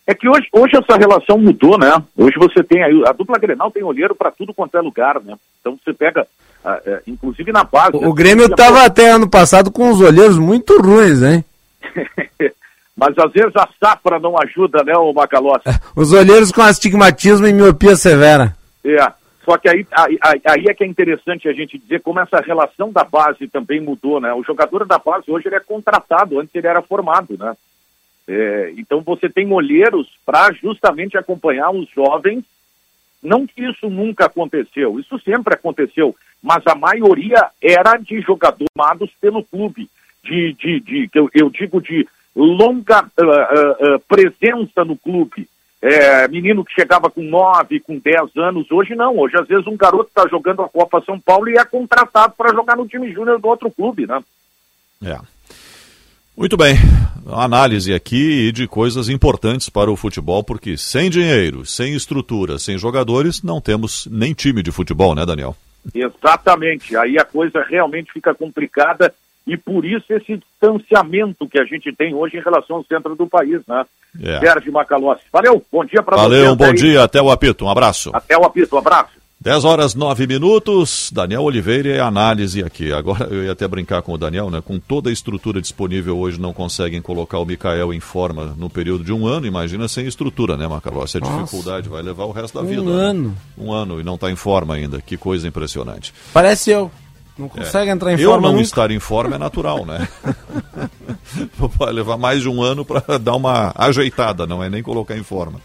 É que hoje, hoje essa relação mudou, né? Hoje você tem aí, a dupla Grenal tem olheiro para tudo quanto é lugar, né? Então você pega, uh, uh, inclusive na base. O, né? o Grêmio estava até ano passado com os olheiros muito ruins, hein? Mas às vezes a safra não ajuda, né, o Macalossi? Os olheiros com astigmatismo e miopia severa. É, só que aí, aí, aí, é que é interessante a gente dizer como essa relação da base também mudou, né? O jogador da base hoje ele é contratado, antes ele era formado, né? É, então você tem olheiros para justamente acompanhar os jovens. Não que isso nunca aconteceu, isso sempre aconteceu, mas a maioria era de jogadores formados pelo clube, de, de, de eu, eu digo de longa uh, uh, presença no clube. É, menino que chegava com 9, com 10 anos, hoje não. Hoje, às vezes, um garoto está jogando a Copa São Paulo e é contratado para jogar no time júnior do outro clube, né? É. Muito bem, análise aqui de coisas importantes para o futebol, porque sem dinheiro, sem estrutura, sem jogadores, não temos nem time de futebol, né, Daniel? Exatamente, aí a coisa realmente fica complicada e por isso esse distanciamento que a gente tem hoje em relação ao centro do país, né? É. Sérgio Macalossi. Valeu, bom dia para você. Valeu, um bom aí. dia, até o apito, um abraço. Até o apito, um abraço. 10 horas 9 minutos, Daniel Oliveira e análise aqui. Agora eu ia até brincar com o Daniel, né? Com toda a estrutura disponível hoje, não conseguem colocar o Mikael em forma no período de um ano. Imagina sem estrutura, né, Macalossi? A Nossa. dificuldade vai levar o resto da Um vida. né? ano. Um ano e não está em forma ainda. Que coisa impressionante. Parece eu. Não consegue É. entrar em eu forma não nunca. estar em forma é natural, né? Vai levar mais de um ano para dar uma ajeitada, não é nem colocar em forma.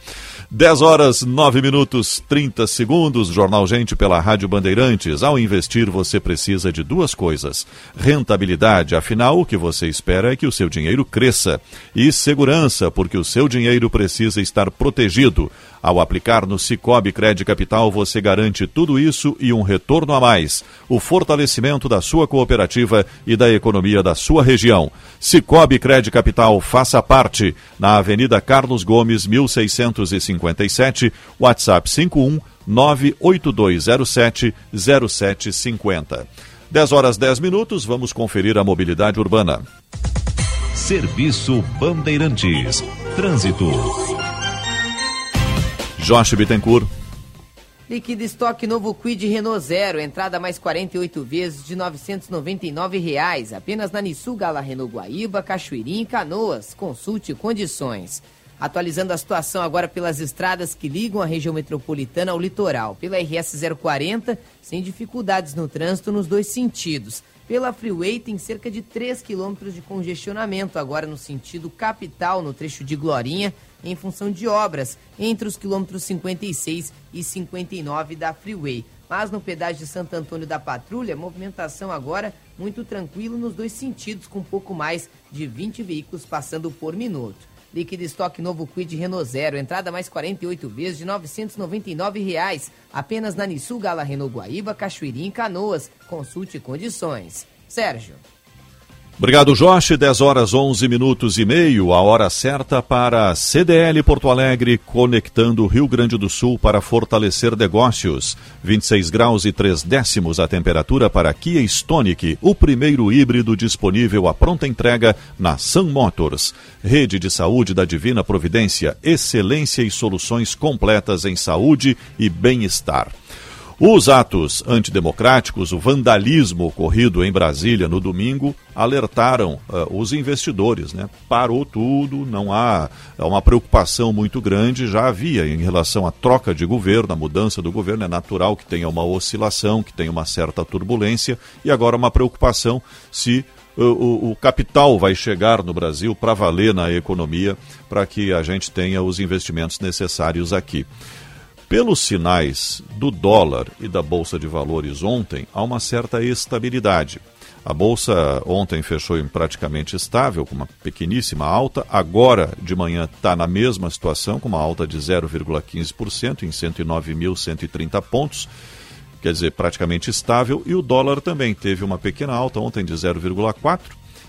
10 horas 9 minutos 30 segundos, Jornal Gente pela Rádio Bandeirantes. Ao investir, você precisa de duas coisas: rentabilidade, afinal, o que você espera é que o seu dinheiro cresça, e segurança, porque o seu dinheiro precisa estar protegido. Ao aplicar no Cicobi Cred Capital, você garante tudo isso e um retorno a mais. O fortalecimento da sua cooperativa e da economia da sua região. Cicobi Cred Capital, faça parte. Na Avenida Carlos Gomes, 1657, WhatsApp 51 98207 0750. 10 horas 10 minutos, vamos conferir a mobilidade urbana. Serviço Bandeirantes. Trânsito. Josh Bittencourt. Liquida estoque novo Quid Renault Zero, entrada mais 48 vezes de 999 reais, apenas na Nissu Gala Renault Guaíba, Cachoeirinha e Canoas. Consulte condições. Atualizando a situação agora pelas estradas que ligam a região metropolitana ao litoral. Pela RS 040, sem dificuldades no trânsito nos dois sentidos. Pela Freeway tem cerca de 3 quilômetros de congestionamento agora no sentido capital, no trecho de Glorinha, em função de obras entre os quilômetros 56 e 59 da Freeway. Mas no pedágio de Santo Antônio da Patrulha, movimentação agora muito tranquilo nos dois sentidos, com pouco mais de 20 veículos passando por minuto. Líquido estoque novo Quid Renault Zero, entrada mais 48 vezes de 999 reais, apenas na Nissu Gala Renault Guaíba, Cachoeirinha e Canoas. Consulte condições. Sérgio. Obrigado, Josh. 10 horas 11 minutos e meio, a hora certa para CDL Porto Alegre, conectando Rio Grande do Sul para fortalecer negócios. 26 graus e 3 décimos a temperatura para Kia Stonic, o primeiro híbrido disponível à pronta entrega na Sun Motors. Rede de Saúde da Divina Providência, excelência e soluções completas em saúde e bem-estar. Os atos antidemocráticos, o vandalismo ocorrido em Brasília no domingo, alertaram uh, os investidores. Né? Parou tudo, não há uma preocupação muito grande. Já havia em relação à troca de governo, a mudança do governo. É natural que tenha uma oscilação, que tenha uma certa turbulência, e agora uma preocupação se o, o, o, capital vai chegar no Brasil para valer na economia, para que a gente tenha os investimentos necessários aqui. Pelos sinais do dólar e da Bolsa de Valores ontem, há uma certa estabilidade. A bolsa ontem fechou em praticamente estável, com uma pequeníssima alta. Agora de manhã está na mesma situação, com uma alta de 0,15% em 109.130 pontos. Quer dizer, praticamente estável. E o dólar também teve uma pequena alta ontem de 0,4%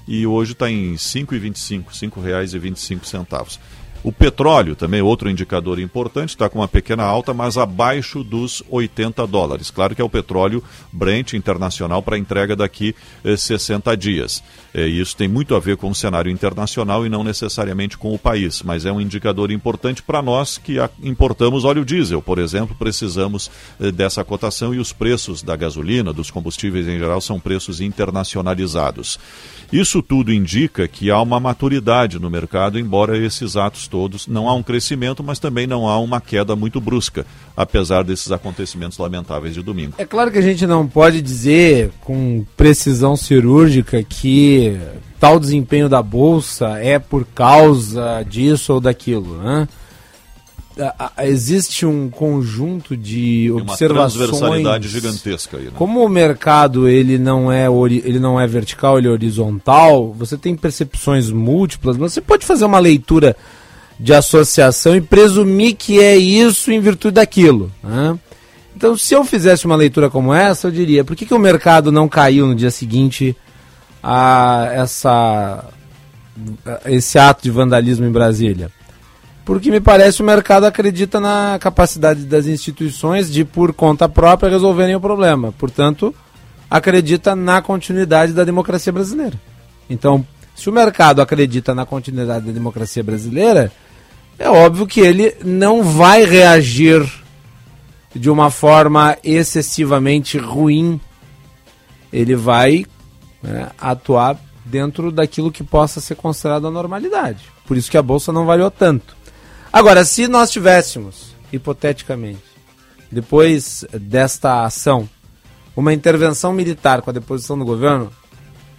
e hoje está em R$ 5,25, R$ 5,25. O petróleo, também outro indicador importante, está com uma pequena alta, mas abaixo dos 80 dólares. Claro que é o petróleo Brent internacional para entrega daqui eh, 60 dias. Eh, isso tem muito a ver com o cenário internacional e não necessariamente com o país, mas é um indicador importante para nós que importamos óleo diesel, por exemplo, precisamos eh, dessa cotação e os preços da gasolina, dos combustíveis em geral, são preços internacionalizados. Isso tudo indica que há uma maturidade no mercado, embora esses atos todos não há um crescimento, mas também não há uma queda muito brusca, apesar desses acontecimentos lamentáveis de domingo. É claro que a gente não pode dizer com precisão cirúrgica que tal desempenho da bolsa é por causa disso ou daquilo, né? existe um conjunto de observações uma transversalidade gigantesca aí, né? como o mercado ele não é ele não é vertical ele é horizontal você tem percepções múltiplas mas você pode fazer uma leitura de associação e presumir que é isso em virtude daquilo né? então se eu fizesse uma leitura como essa eu diria por que, que o mercado não caiu no dia seguinte a essa esse ato de vandalismo em Brasília porque me parece o mercado acredita na capacidade das instituições de, por conta própria, resolverem o problema. Portanto, acredita na continuidade da democracia brasileira. Então, se o mercado acredita na continuidade da democracia brasileira, é óbvio que ele não vai reagir de uma forma excessivamente ruim, ele vai né, atuar dentro daquilo que possa ser considerado a normalidade. Por isso que a bolsa não variou tanto. Agora, se nós tivéssemos, hipoteticamente, depois desta ação, uma intervenção militar com a deposição do governo,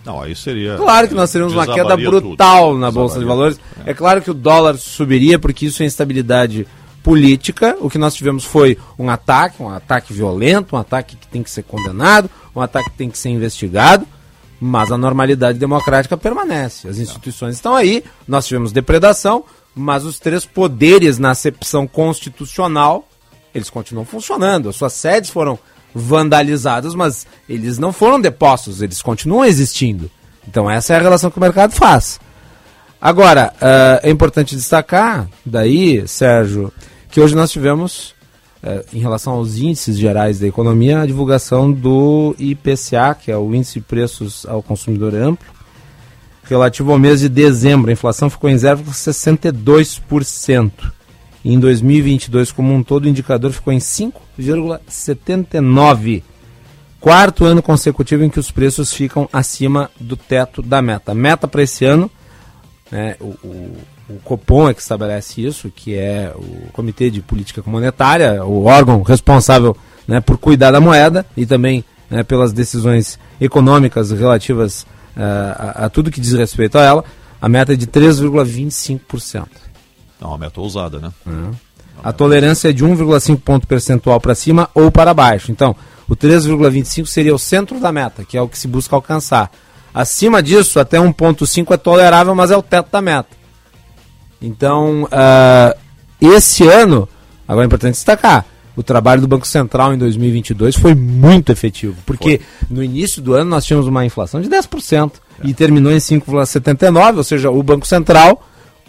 não, aí seria. Claro que nós teríamos uma queda brutal tudo. na Bolsa de Valores. É. é claro que o dólar subiria, porque isso é instabilidade política. O que nós tivemos foi um ataque, um ataque violento, um ataque que tem que ser condenado, um ataque que tem que ser investigado. Mas a normalidade democrática permanece. As instituições estão aí, nós tivemos depredação, mas os três poderes na acepção constitucional, eles continuam funcionando. As suas sedes foram vandalizadas, mas eles não foram depostos, eles continuam existindo. Então essa é a relação que o mercado faz. Agora, uh, é importante destacar, daí, Sérgio, que hoje nós tivemos, uh, em relação aos índices gerais da economia, a divulgação do IPCA, que é o Índice de Preços ao Consumidor Amplo, relativo ao mês de dezembro. A inflação ficou em 0,62%. Em 2022, como um todo, o indicador ficou em 5,79%. Quarto ano consecutivo em que os preços ficam acima do teto da meta. Meta para esse ano, né, o, o, o, Copom é que estabelece isso, que é o Comitê de Política Monetária, o órgão responsável né, por cuidar da moeda e também né, pelas decisões econômicas relativas uh, a, a tudo que diz respeito a ela. A meta é de 3,25%. É uma meta ousada, né? Uhum. A tolerância é de 1,5 ponto percentual para cima ou para baixo. Então, o 3,25 seria o centro da meta, que é o que se busca alcançar. Acima disso, até 1,5 é tolerável, mas é o teto da meta. Então, uh, esse ano, agora é importante destacar, o trabalho do Banco Central em 2022 foi muito efetivo, porque foi. no início do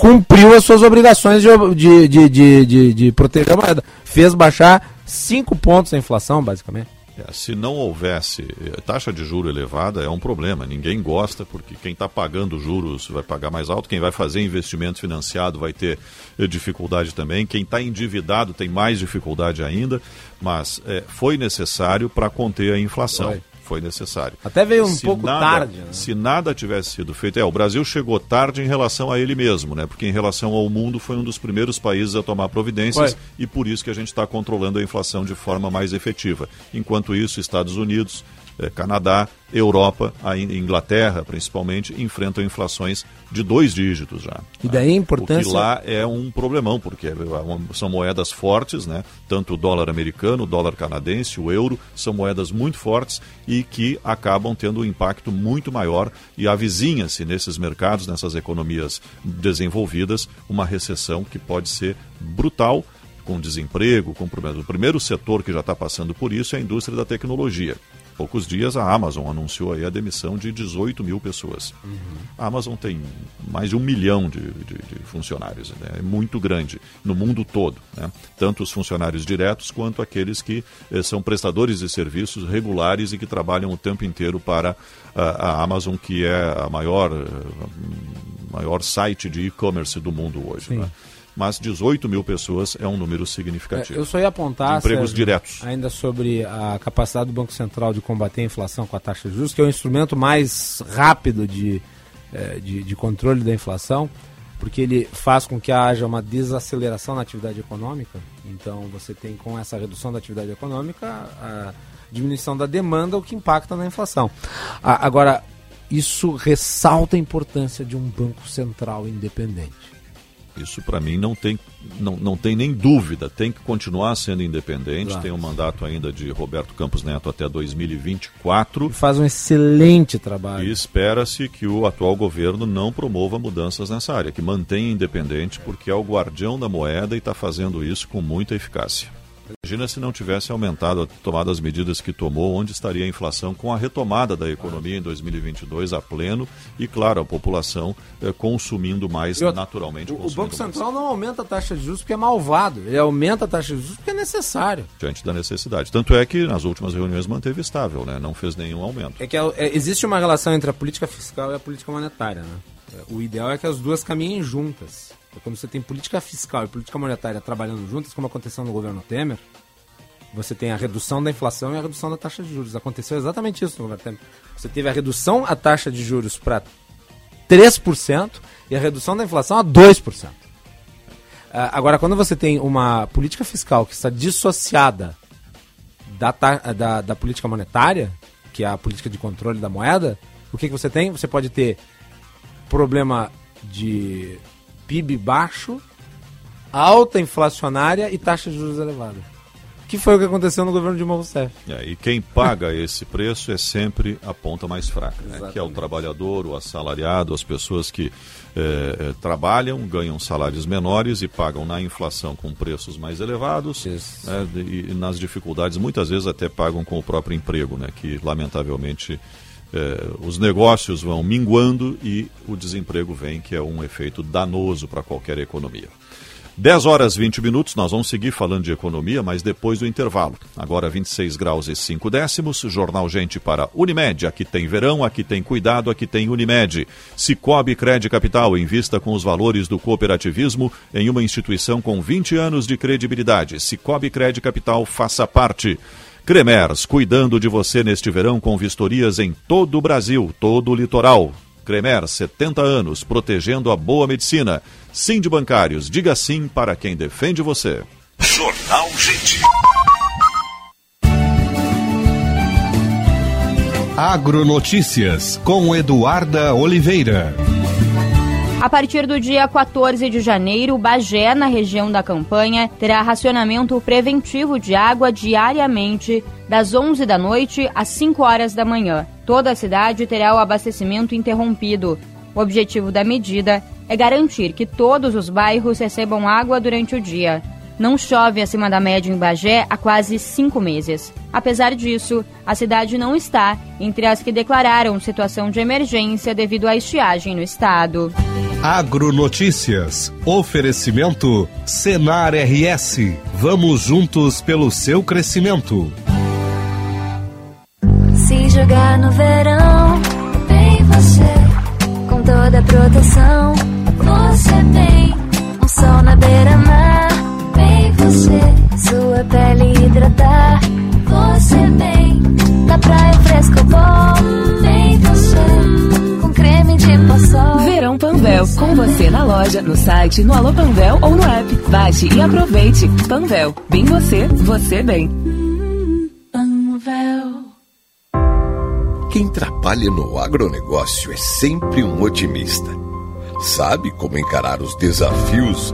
ano nós tínhamos uma inflação de 10% terminou em 5,79%, ou seja, o Banco Central cumpriu as suas obrigações de, de, de, de, de, proteger a moeda. Fez baixar 5 pontos a inflação, basicamente. É, se não houvesse eh, taxa de juro elevada, é um problema. Ninguém gosta, porque quem está pagando juros vai pagar mais alto, quem vai fazer investimento financiado vai ter eh, dificuldade também, quem está endividado tem mais dificuldade ainda, mas é, foi necessário para conter a inflação. Foi foi necessário. Até veio um se pouco nada, tarde. Né? Se nada tivesse sido feito, é, o Brasil chegou tarde em relação a ele mesmo, né? Porque em relação ao mundo foi um dos primeiros países a tomar providências foi. e por isso que a gente está controlando a inflação de forma mais efetiva. Enquanto isso, Estados Unidos, eh, Canadá, Europa, a Inglaterra principalmente, enfrentam inflações de dois dígitos já. E daí a importância... O que lá é um problemão, porque é são moedas fortes, né? tanto o dólar americano, o dólar canadense, o euro, são moedas muito fortes e que acabam tendo um impacto muito maior e avizinha-se nesses mercados, nessas economias desenvolvidas, uma recessão que pode ser brutal, com desemprego, com problemas. O primeiro setor que já está passando por isso é a indústria da tecnologia poucos dias a Amazon anunciou a demissão de 18 mil pessoas. Uhum. A Amazon tem mais de um milhão de, de, de funcionários, né? é muito grande no mundo todo, né? tanto os funcionários diretos quanto aqueles que eh, são prestadores de serviços regulares e que trabalham o tempo inteiro para a, a Amazon, que é a maior, eh, maior site de e-commerce do mundo hoje. Né? Mas 18 mil pessoas é um número significativo. É, eu só ia apontar empregos Sérgio, diretos. ainda sobre a capacidade do Banco Central de combater a inflação com a taxa de juros, que é o instrumento mais rápido de, é, de, de, controle da inflação, porque ele faz com que haja uma desaceleração na atividade econômica. Então você tem com essa redução da atividade econômica a diminuição da demanda, o que impacta na inflação. agora, isso ressalta a importância de um banco central independente. Isso para mim não tem, não, não tem nem dúvida, tem que continuar sendo independente. Claro. Tem um mandato ainda de Roberto Campos Neto até 2024. E faz um excelente trabalho. E espera-se que o atual governo não promova mudanças nessa área, que mantenha independente, porque é o guardião da moeda e está fazendo isso com muita eficácia. Imagina se não tivesse aumentado, tomado as medidas que tomou, onde estaria a inflação com a retomada da economia em 2022 a pleno e, claro, a população eh, consumindo mais eu, naturalmente. O, o Banco Central não aumenta a taxa de juros porque é malvado, ele aumenta a taxa de juros porque é necessário. Diante da necessidade. Tanto é que nas últimas reuniões manteve estável, né? não fez nenhum aumento. É que é, é, existe uma relação entre a política fiscal e a política monetária. Né? O ideal é que as duas caminhem juntas. Quando você tem política fiscal e política monetária trabalhando juntas, como aconteceu no governo Temer, você tem a redução da inflação e a redução da taxa de juros. Aconteceu exatamente isso no governo Temer. Você teve a redução a taxa de juros para 3% e a redução da inflação a 2%. Uh, agora, quando você tem uma política fiscal que está dissociada da, da, da, política monetária, que é a política de controle da moeda, o que, que você tem? Você pode ter problema de PIB baixo, alta inflacionária e taxa de juros elevada que foi o que aconteceu no governo de Rousseff. É, e quem paga esse preço é sempre a ponta mais fraca, né? que é o trabalhador, o assalariado, as pessoas que é, trabalham, ganham salários menores e pagam na inflação com preços mais elevados né? e, e, nas dificuldades muitas vezes até pagam com o próprio emprego, né? que lamentavelmente é, os negócios vão minguando e o desemprego vem, que é um efeito danoso para qualquer economia. 10 horas 20 minutos, nós vamos seguir falando de economia, mas depois do intervalo. Agora 26 graus e 5 décimos, Jornal Gente para Unimed. Aqui tem verão, aqui tem cuidado, aqui tem Unimed. Cicobi Cred Capital, invista com os valores do cooperativismo em uma instituição com 20 anos de credibilidade. Cicobi Cred Capital, faça parte. Cremers, cuidando de você neste verão com vistorias em todo o Brasil, todo o litoral. Cremer, 70 anos, protegendo a boa medicina. Sim de bancários, diga sim para quem defende você. Jornal Gente. Agronotícias com Eduarda Oliveira. A partir do dia 14 de janeiro, Bagé, na região da campanha, terá racionamento preventivo de água diariamente, das 11 da noite às 5 horas da manhã. Toda a cidade terá o abastecimento interrompido. O objetivo da medida é garantir que todos os bairros recebam água durante o dia. Não chove acima da média em Bagé há quase cinco meses. Apesar disso, a cidade não está entre as que declararam situação de emergência devido à estiagem no estado. Agronotícias. Oferecimento Senar RS. Vamos juntos pelo seu crescimento. Se jogar no verão, vem você. Com toda a proteção, você tem. Um sol na beira-mar, você. Sua pele hidratar, você vem. Na praia fresco bom, vem você. Com creme de passol. Verão Panvel, com você na loja, no site, no Alô Panvel ou no app. Baixe e aproveite. Panvel, bem você, você bem. Panvel. Quem trabalha no agronegócio é sempre um otimista. Sabe como encarar os desafios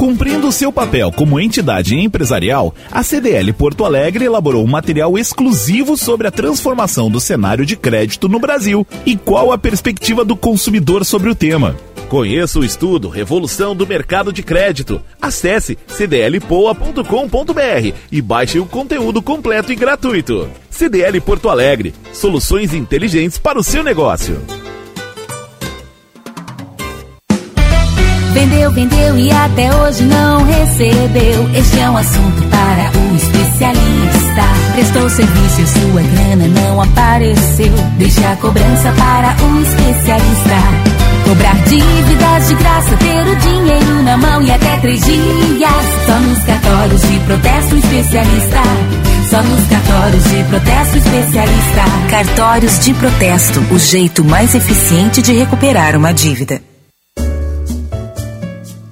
Cumprindo seu papel como entidade empresarial, a CDL Porto Alegre elaborou um material exclusivo sobre a transformação do cenário de crédito no Brasil e qual a perspectiva do consumidor sobre o tema. Conheça o estudo Revolução do Mercado de Crédito. Acesse cdlpoa.com.br e baixe o conteúdo completo e gratuito. CDL Porto Alegre, soluções inteligentes para o seu negócio. Vendeu, vendeu e até hoje não recebeu. Este é um assunto para o especialista. Prestou serviço e sua grana não apareceu. Deixe a cobrança para o especialista. Cobrar dívidas de graça, ter o dinheiro na mão e até três dias. Só nos cartórios de protesto especialista. Só nos cartórios de protesto especialista. Cartórios de protesto, o jeito mais eficiente de recuperar uma dívida.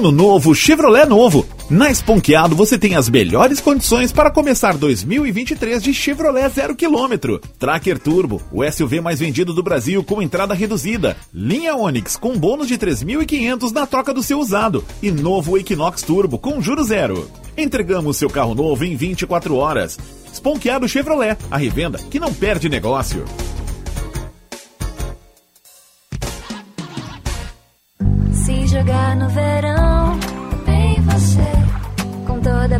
Ano novo, Chevrolet novo. Na Esponqueado você tem as melhores condições para começar 2023 de Chevrolet zero quilômetro. Tracker Turbo, o SUV mais vendido do Brasil com entrada reduzida. Linha Onix com bônus de 3.500 na troca do seu usado. E novo Equinox Turbo com juro zero. Entregamos seu carro novo em 24 horas. Esponqueado Chevrolet, a revenda que não perde negócio. Se jogar no verão.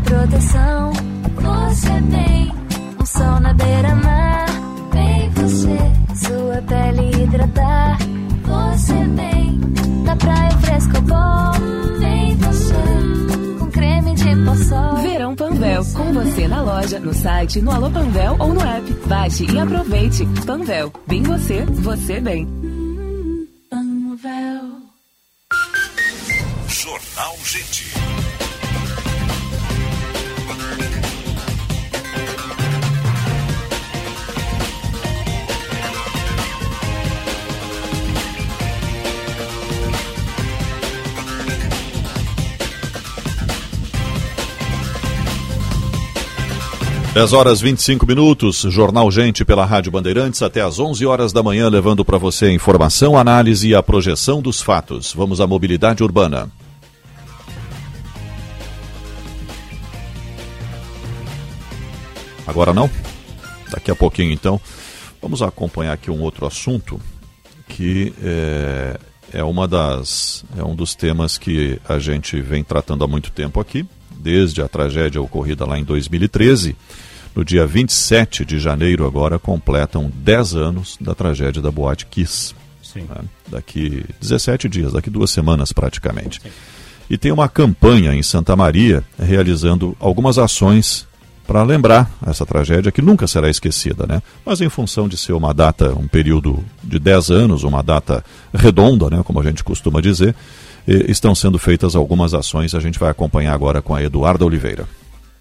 Proteção, você bem. Um sol na beira-mar, bem você. Sua pele hidratar, você bem. Na praia fresco bom, bem você. Com creme de poçol. Verão Panvel, com você na loja, no site, no Alô Panvel ou no app. Baixe e aproveite. Panvel, bem você, você bem. Panvel. Jornal Gente. Dez horas 25 minutos, Jornal Gente pela Rádio Bandeirantes até às 11 horas da manhã, levando para você a informação, análise e a projeção dos fatos. Vamos à mobilidade urbana. Agora não? Daqui a pouquinho então. Vamos acompanhar aqui um outro assunto que é, é uma das é um dos temas que a gente vem tratando há muito tempo aqui, desde a tragédia ocorrida lá em 2013. No dia 27 de janeiro agora completam 10 anos da tragédia da Boate Kiss. Sim. Né? Daqui 17 dias, daqui duas semanas praticamente. E tem uma campanha em Santa Maria realizando algumas ações para lembrar essa tragédia que nunca será esquecida, né? Mas em função de ser uma data, um período de 10 anos, uma data redonda, né, como a gente costuma dizer, estão sendo feitas algumas ações, a gente vai acompanhar agora com a Eduarda Oliveira.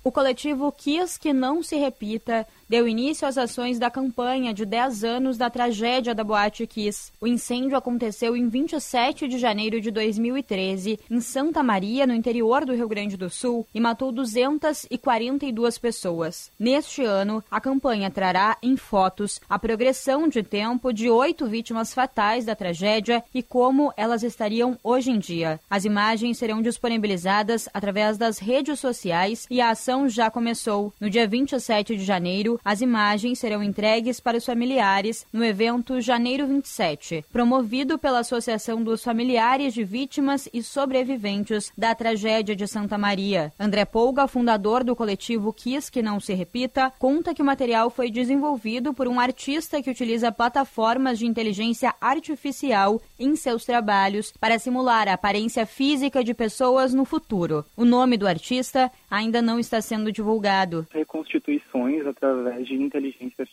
O coletivo Quis Que Não Se Repita deu início às ações da campanha de 10 anos da tragédia da Boate Kiss. O incêndio aconteceu em 27 de janeiro de 2013, em Santa Maria, no interior do Rio Grande do Sul, e matou 242 pessoas. Neste ano, a campanha trará em fotos a progressão de tempo de oito vítimas fatais da tragédia e como elas estariam hoje em dia. As imagens serão disponibilizadas através das redes sociais e a ação já começou. No dia 27 de janeiro, as imagens serão entregues para os familiares no evento Janeiro 27, promovido pela Associação dos Familiares de Vítimas e Sobreviventes da Tragédia de Santa Maria. André Polga, fundador do coletivo Quis Que Não Se Repita, conta que o material foi desenvolvido por um artista que utiliza plataformas de inteligência artificial em seus trabalhos para simular a aparência física de pessoas no futuro. O nome do artista ainda não está sendo divulgado. Reconstituições através de inteligência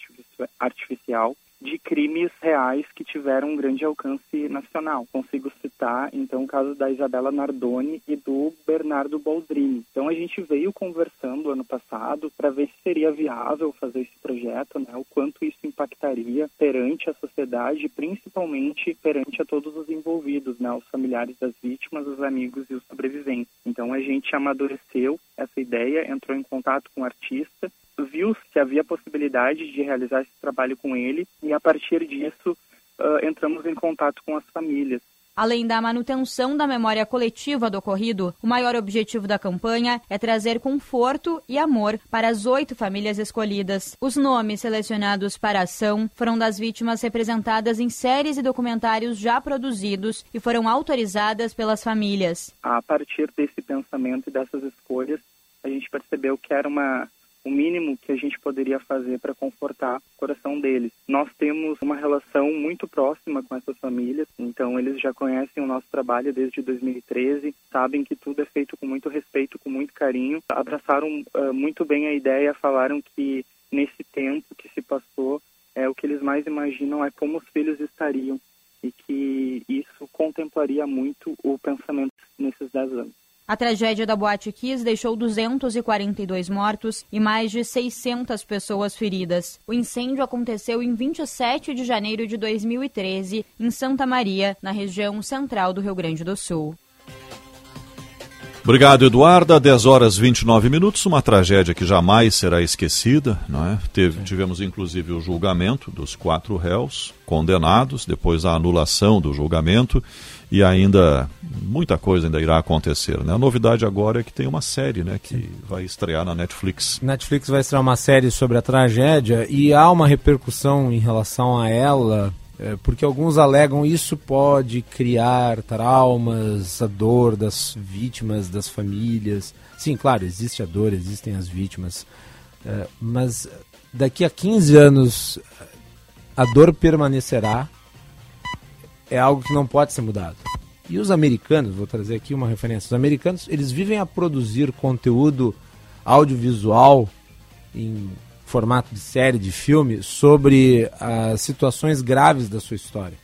artificial de crimes reais que tiveram um grande alcance nacional. Consigo citar, então, o caso da Isabela Nardoni e do Bernardo Boldrini. Então, a gente veio conversando ano passado para ver se seria viável fazer esse projeto, né? o quanto isso impactaria perante a sociedade, principalmente perante a todos os envolvidos, né? os familiares das vítimas, os amigos e os sobreviventes. Então, a gente amadureceu essa ideia, entrou em contato com o artista, viu se havia possibilidade de realizar esse trabalho com ele e a partir disso uh, entramos em contato com as famílias. Além da manutenção da memória coletiva do ocorrido, o maior objetivo da campanha é trazer conforto e amor para as oito famílias escolhidas. Os nomes selecionados para a ação foram das vítimas representadas em séries e documentários já produzidos e foram autorizadas pelas famílias. A partir desse pensamento e dessas escolhas, a gente percebeu que era uma o mínimo que a gente poderia fazer para confortar o coração deles. Nós temos uma relação muito próxima com essas famílias, então eles já conhecem o nosso trabalho desde 2013, sabem que tudo é feito com muito respeito, com muito carinho, abraçaram uh, muito bem a ideia, falaram que nesse tempo que se passou, é, o que eles mais imaginam é como os filhos estariam e que isso contemplaria muito o pensamento nesses 10 anos. A tragédia da Boate Kiss deixou 242 mortos e mais de 600 pessoas feridas. O incêndio aconteceu em 27 de janeiro de 2013, em Santa Maria, na região central do Rio Grande do Sul. Obrigado, Eduarda. 10 horas 29 minutos, uma tragédia que jamais será esquecida. Não é? Teve, tivemos inclusive o julgamento dos quatro réus condenados, depois a anulação do julgamento e ainda muita coisa ainda irá acontecer. Né? A novidade agora é que tem uma série né, que vai estrear na Netflix. Netflix vai estrear uma série sobre a tragédia e há uma repercussão em relação a ela porque alguns alegam isso pode criar traumas, a dor das vítimas, das famílias. Sim, claro, existe a dor, existem as vítimas. É, mas daqui a 15 anos a dor permanecerá. É algo que não pode ser mudado. E os americanos, vou trazer aqui uma referência. Os americanos, eles vivem a produzir conteúdo audiovisual em formato de série, de filme, sobre as situações graves da sua história.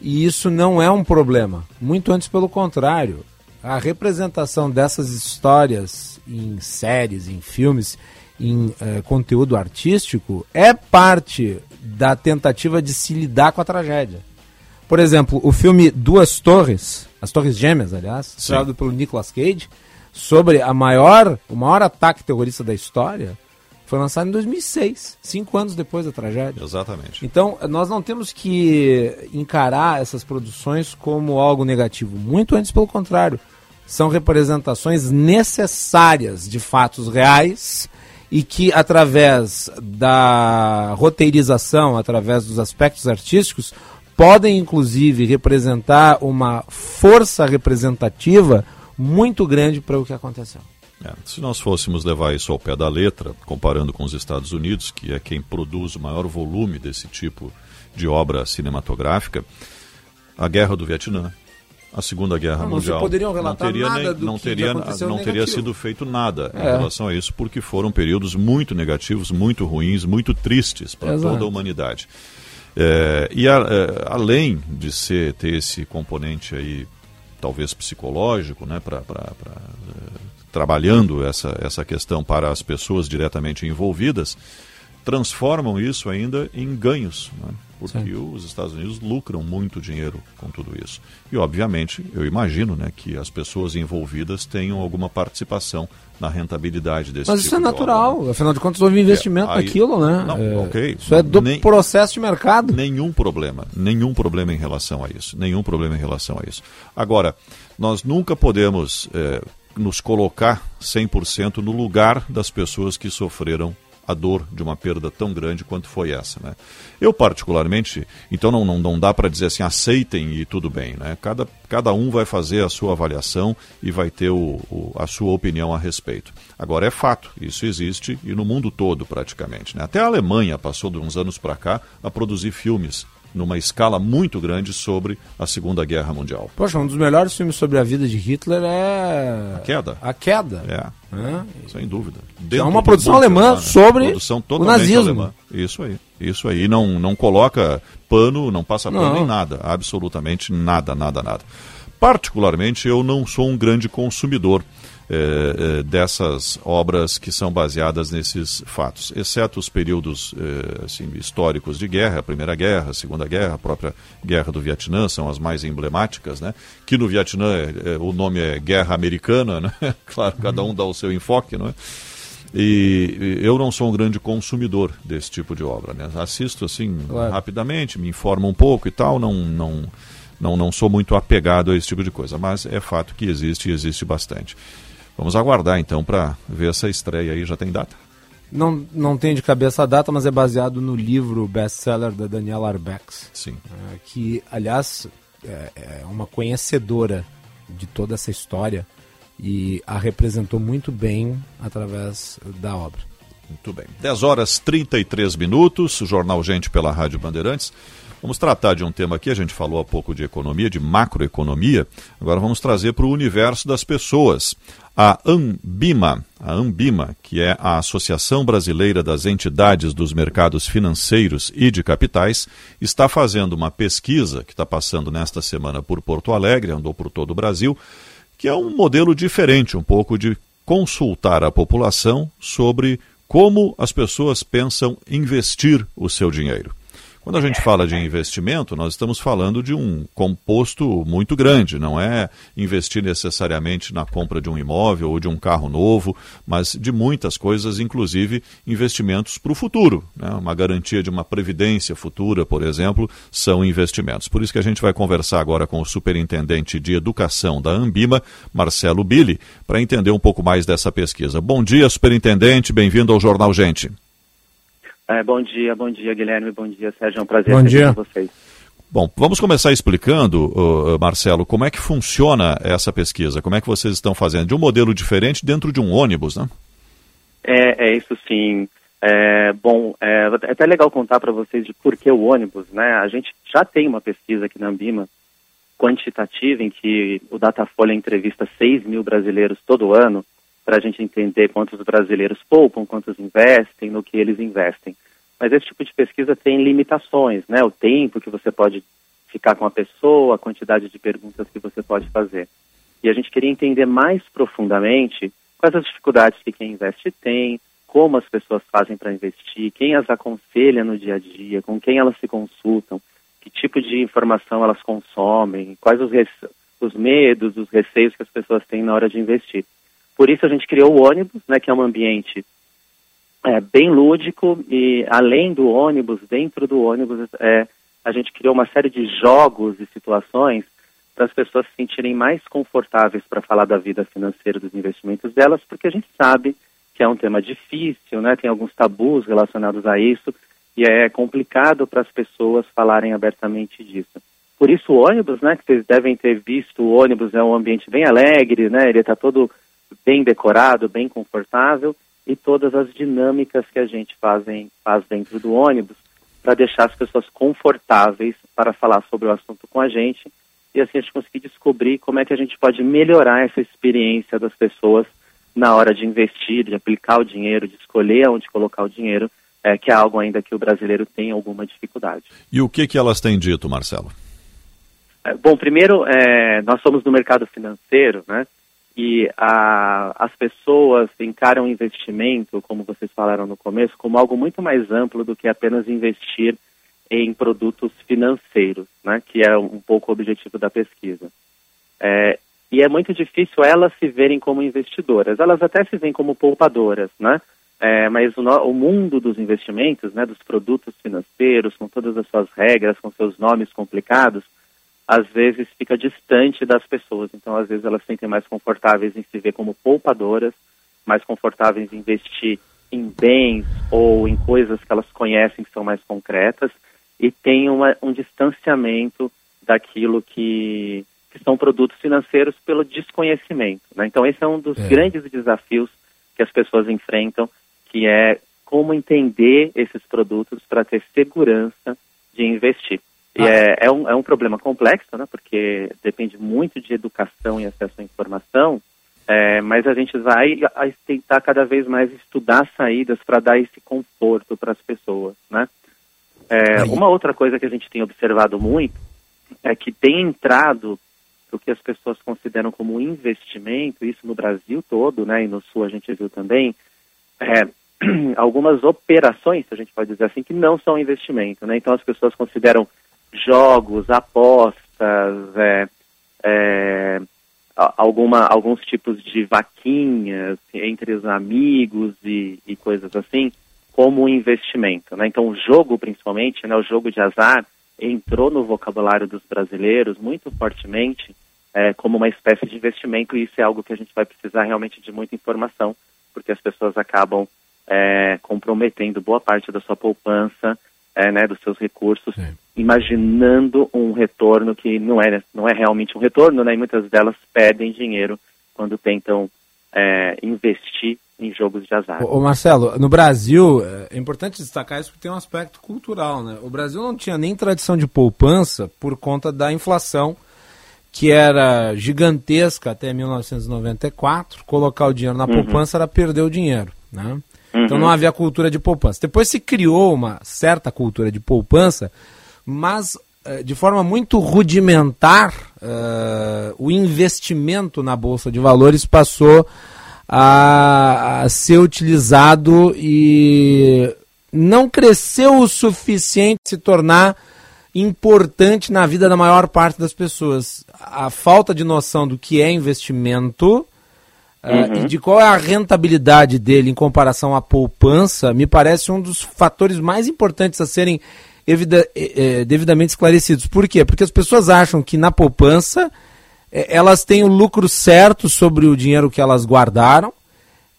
E isso não é um problema, muito antes pelo contrário. A representação dessas histórias em séries, em filmes, em eh, conteúdo artístico é parte da tentativa de se lidar com a tragédia. Por exemplo, o filme Duas Torres, as Torres Gêmeas, aliás, estrelado pelo Nicolas Cage, sobre a maior, o maior ataque terrorista da história, foi lançado em 2006, cinco anos depois da tragédia. Exatamente. Então, nós não temos que encarar essas produções como algo negativo. Muito antes, pelo contrário. São representações necessárias de fatos reais e que, através da roteirização, através dos aspectos artísticos, podem, inclusive, representar uma força representativa muito grande para o que aconteceu. É, se nós fôssemos levar isso ao pé da letra, comparando com os Estados Unidos, que é quem produz o maior volume desse tipo de obra cinematográfica, a Guerra do Vietnã, a Segunda Guerra não, Mundial, não teria nem, não, teria, não teria sido feito nada é. em relação a isso, porque foram períodos muito negativos, muito ruins, muito tristes para toda a humanidade. É, e a, é, além de ser ter esse componente aí talvez psicológico, né, para trabalhando essa, essa questão para as pessoas diretamente envolvidas, transformam isso ainda em ganhos, né? porque Sim. os Estados Unidos lucram muito dinheiro com tudo isso. E, obviamente, eu imagino né, que as pessoas envolvidas tenham alguma participação na rentabilidade desse Mas tipo isso é natural, obra, né? afinal de contas houve investimento é, aí, naquilo, né? Não, é, ok. Isso é do nem, processo de mercado. Nenhum problema, nenhum problema em relação a isso, nenhum problema em relação a isso. Agora, nós nunca podemos... É, nos colocar 100% no lugar das pessoas que sofreram a dor de uma perda tão grande quanto foi essa. Né? Eu, particularmente, então não, não, não dá para dizer assim, aceitem e tudo bem. Né? Cada, cada um vai fazer a sua avaliação e vai ter o, o, a sua opinião a respeito. Agora, é fato, isso existe e no mundo todo, praticamente. Né? Até a Alemanha passou de uns anos para cá a produzir filmes numa escala muito grande sobre a Segunda Guerra Mundial. Poxa, um dos melhores filmes sobre a vida de Hitler é. A Queda. A Queda. É. é. Sem dúvida. é uma produção alemã sobre produção o nazismo. Alemã. Isso aí. Isso aí. Não, não coloca pano, não passa pano não. nem nada. Absolutamente nada, nada, nada. Particularmente, eu não sou um grande consumidor é, é, dessas obras que são baseadas nesses fatos, exceto os períodos é, assim, históricos de guerra, a Primeira Guerra, a Segunda Guerra, a própria Guerra do Vietnã, são as mais emblemáticas, né? que no Vietnã é, é, o nome é Guerra Americana, né? claro, cada um dá o seu enfoque, não é? E eu não sou um grande consumidor desse tipo de obra. Né? Assisto assim claro. rapidamente, me informo um pouco e tal, não, não, não, não sou muito apegado a esse tipo de coisa, mas é fato que existe e existe bastante. Vamos aguardar então para ver essa estreia aí. Já tem data? Não, não tem de cabeça a data, mas é baseado no livro best-seller da Daniela Arbex. Sim. É, que, aliás, é, é uma conhecedora de toda essa história e a representou muito bem através da obra. Muito bem. 10 horas 33 minutos, o Jornal Gente pela Rádio Bandeirantes. Vamos tratar de um tema aqui, a gente falou há pouco de economia, de macroeconomia, agora vamos trazer para o universo das pessoas. A Ambima, a Ambima, que é a Associação Brasileira das Entidades dos Mercados Financeiros e de Capitais, está fazendo uma pesquisa que está passando nesta semana por Porto Alegre, andou por todo o Brasil, que é um modelo diferente, um pouco de consultar a população sobre como as pessoas pensam investir o seu dinheiro. Quando a gente fala de investimento, nós estamos falando de um composto muito grande, não é investir necessariamente na compra de um imóvel ou de um carro novo, mas de muitas coisas, inclusive investimentos para o futuro. Né? Uma garantia de uma previdência futura, por exemplo, são investimentos. Por isso que a gente vai conversar agora com o superintendente de educação da Ambima, Marcelo Billy, para entender um pouco mais dessa pesquisa. Bom dia, superintendente, bem-vindo ao Jornal Gente. É, bom dia, bom dia, Guilherme, bom dia, Sérgio, é um prazer bom estar dia. com vocês. Bom, vamos começar explicando, uh, Marcelo, como é que funciona essa pesquisa, como é que vocês estão fazendo, de um modelo diferente dentro de um ônibus, né? É, é isso sim. É, bom, é, é até legal contar para vocês de por que o ônibus, né? A gente já tem uma pesquisa aqui na Ambima, quantitativa, em que o Datafolha entrevista 6 mil brasileiros todo ano, para a gente entender quantos brasileiros poupam, quantos investem, no que eles investem. Mas esse tipo de pesquisa tem limitações, né? O tempo que você pode ficar com a pessoa, a quantidade de perguntas que você pode fazer. E a gente queria entender mais profundamente quais as dificuldades que quem investe tem, como as pessoas fazem para investir, quem as aconselha no dia a dia, com quem elas se consultam, que tipo de informação elas consomem, quais os, os medos, os receios que as pessoas têm na hora de investir. Por isso a gente criou o ônibus, né, que é um ambiente é, bem lúdico e além do ônibus, dentro do ônibus, é, a gente criou uma série de jogos e situações para as pessoas se sentirem mais confortáveis para falar da vida financeira dos investimentos delas, porque a gente sabe que é um tema difícil, né? Tem alguns tabus relacionados a isso e é complicado para as pessoas falarem abertamente disso. Por isso o ônibus, né? Que vocês devem ter visto, o ônibus é um ambiente bem alegre, né? Ele está todo bem decorado, bem confortável e todas as dinâmicas que a gente fazem, faz dentro do ônibus para deixar as pessoas confortáveis para falar sobre o assunto com a gente e assim a gente conseguir descobrir como é que a gente pode melhorar essa experiência das pessoas na hora de investir, de aplicar o dinheiro, de escolher onde colocar o dinheiro, é, que é algo ainda que o brasileiro tem alguma dificuldade. E o que, que elas têm dito, Marcelo? É, bom, primeiro, é, nós somos no mercado financeiro, né? E a, as pessoas encaram o investimento, como vocês falaram no começo, como algo muito mais amplo do que apenas investir em produtos financeiros, né, que é um pouco o objetivo da pesquisa. É, e é muito difícil elas se verem como investidoras. Elas até se veem como poupadoras, né? É, mas o, o, mundo dos investimentos, né, dos produtos financeiros, com todas as suas regras, com seus nomes complicados, às vezes fica distante das pessoas. Então, às vezes, elas se sentem mais confortáveis em se ver como poupadoras, mais confortáveis em investir em bens ou em coisas que elas conhecem que são mais concretas e tem uma, um distanciamento daquilo que, que são produtos financeiros pelo desconhecimento. Né? Então, esse é um dos é. grandes desafios que as pessoas enfrentam, que é como entender esses produtos para ter segurança de investir. E ah. é, é, um, é um problema complexo, né? Porque depende muito de educação e acesso à informação, é, mas a gente vai tentar cada vez mais estudar saídas para dar esse conforto para as pessoas, né? É, uma outra coisa que a gente tem observado muito é que tem entrado o que as pessoas consideram como investimento, isso no Brasil todo, né, e no Sul a gente viu também, é, algumas operações, se a gente pode dizer assim, que não são investimento, né? Então as pessoas consideram jogos, apostas, é, é, alguma, alguns tipos de vaquinhas entre os amigos e, e coisas assim, como investimento. Né? Então, o jogo, principalmente, né, o jogo de azar, entrou no vocabulário dos brasileiros muito fortemente é, como uma espécie de investimento, e isso é algo que a gente vai precisar realmente de muita informação, porque as pessoas acabam é, comprometendo boa parte da sua poupança é, né, dos seus recursos, Sim. imaginando um retorno que não é, não é realmente um retorno, né, e muitas delas perdem dinheiro quando tentam é, investir em jogos de azar. Ô, Marcelo, no Brasil, é importante destacar isso porque tem um aspecto cultural. Né? O Brasil não tinha nem tradição de poupança por conta da inflação, que era gigantesca até 1994. Colocar o dinheiro na uhum. poupança era perder o dinheiro. Né? Então não uhum. havia cultura de poupança. Depois se criou uma certa cultura de poupança, mas eh, de forma muito rudimentar, uh, o investimento na Bolsa de Valores passou a, a ser utilizado e não cresceu o suficiente se tornar importante na vida da maior parte das pessoas. A falta de noção do que é investimento uhum. uh, e de qual é a rentabilidade dele em comparação à poupança me parece um dos fatores mais importantes a serem evida, eh, devidamente esclarecidos. Por quê? Porque as pessoas acham que na poupança eh, elas têm o lucro certo sobre o dinheiro que elas guardaram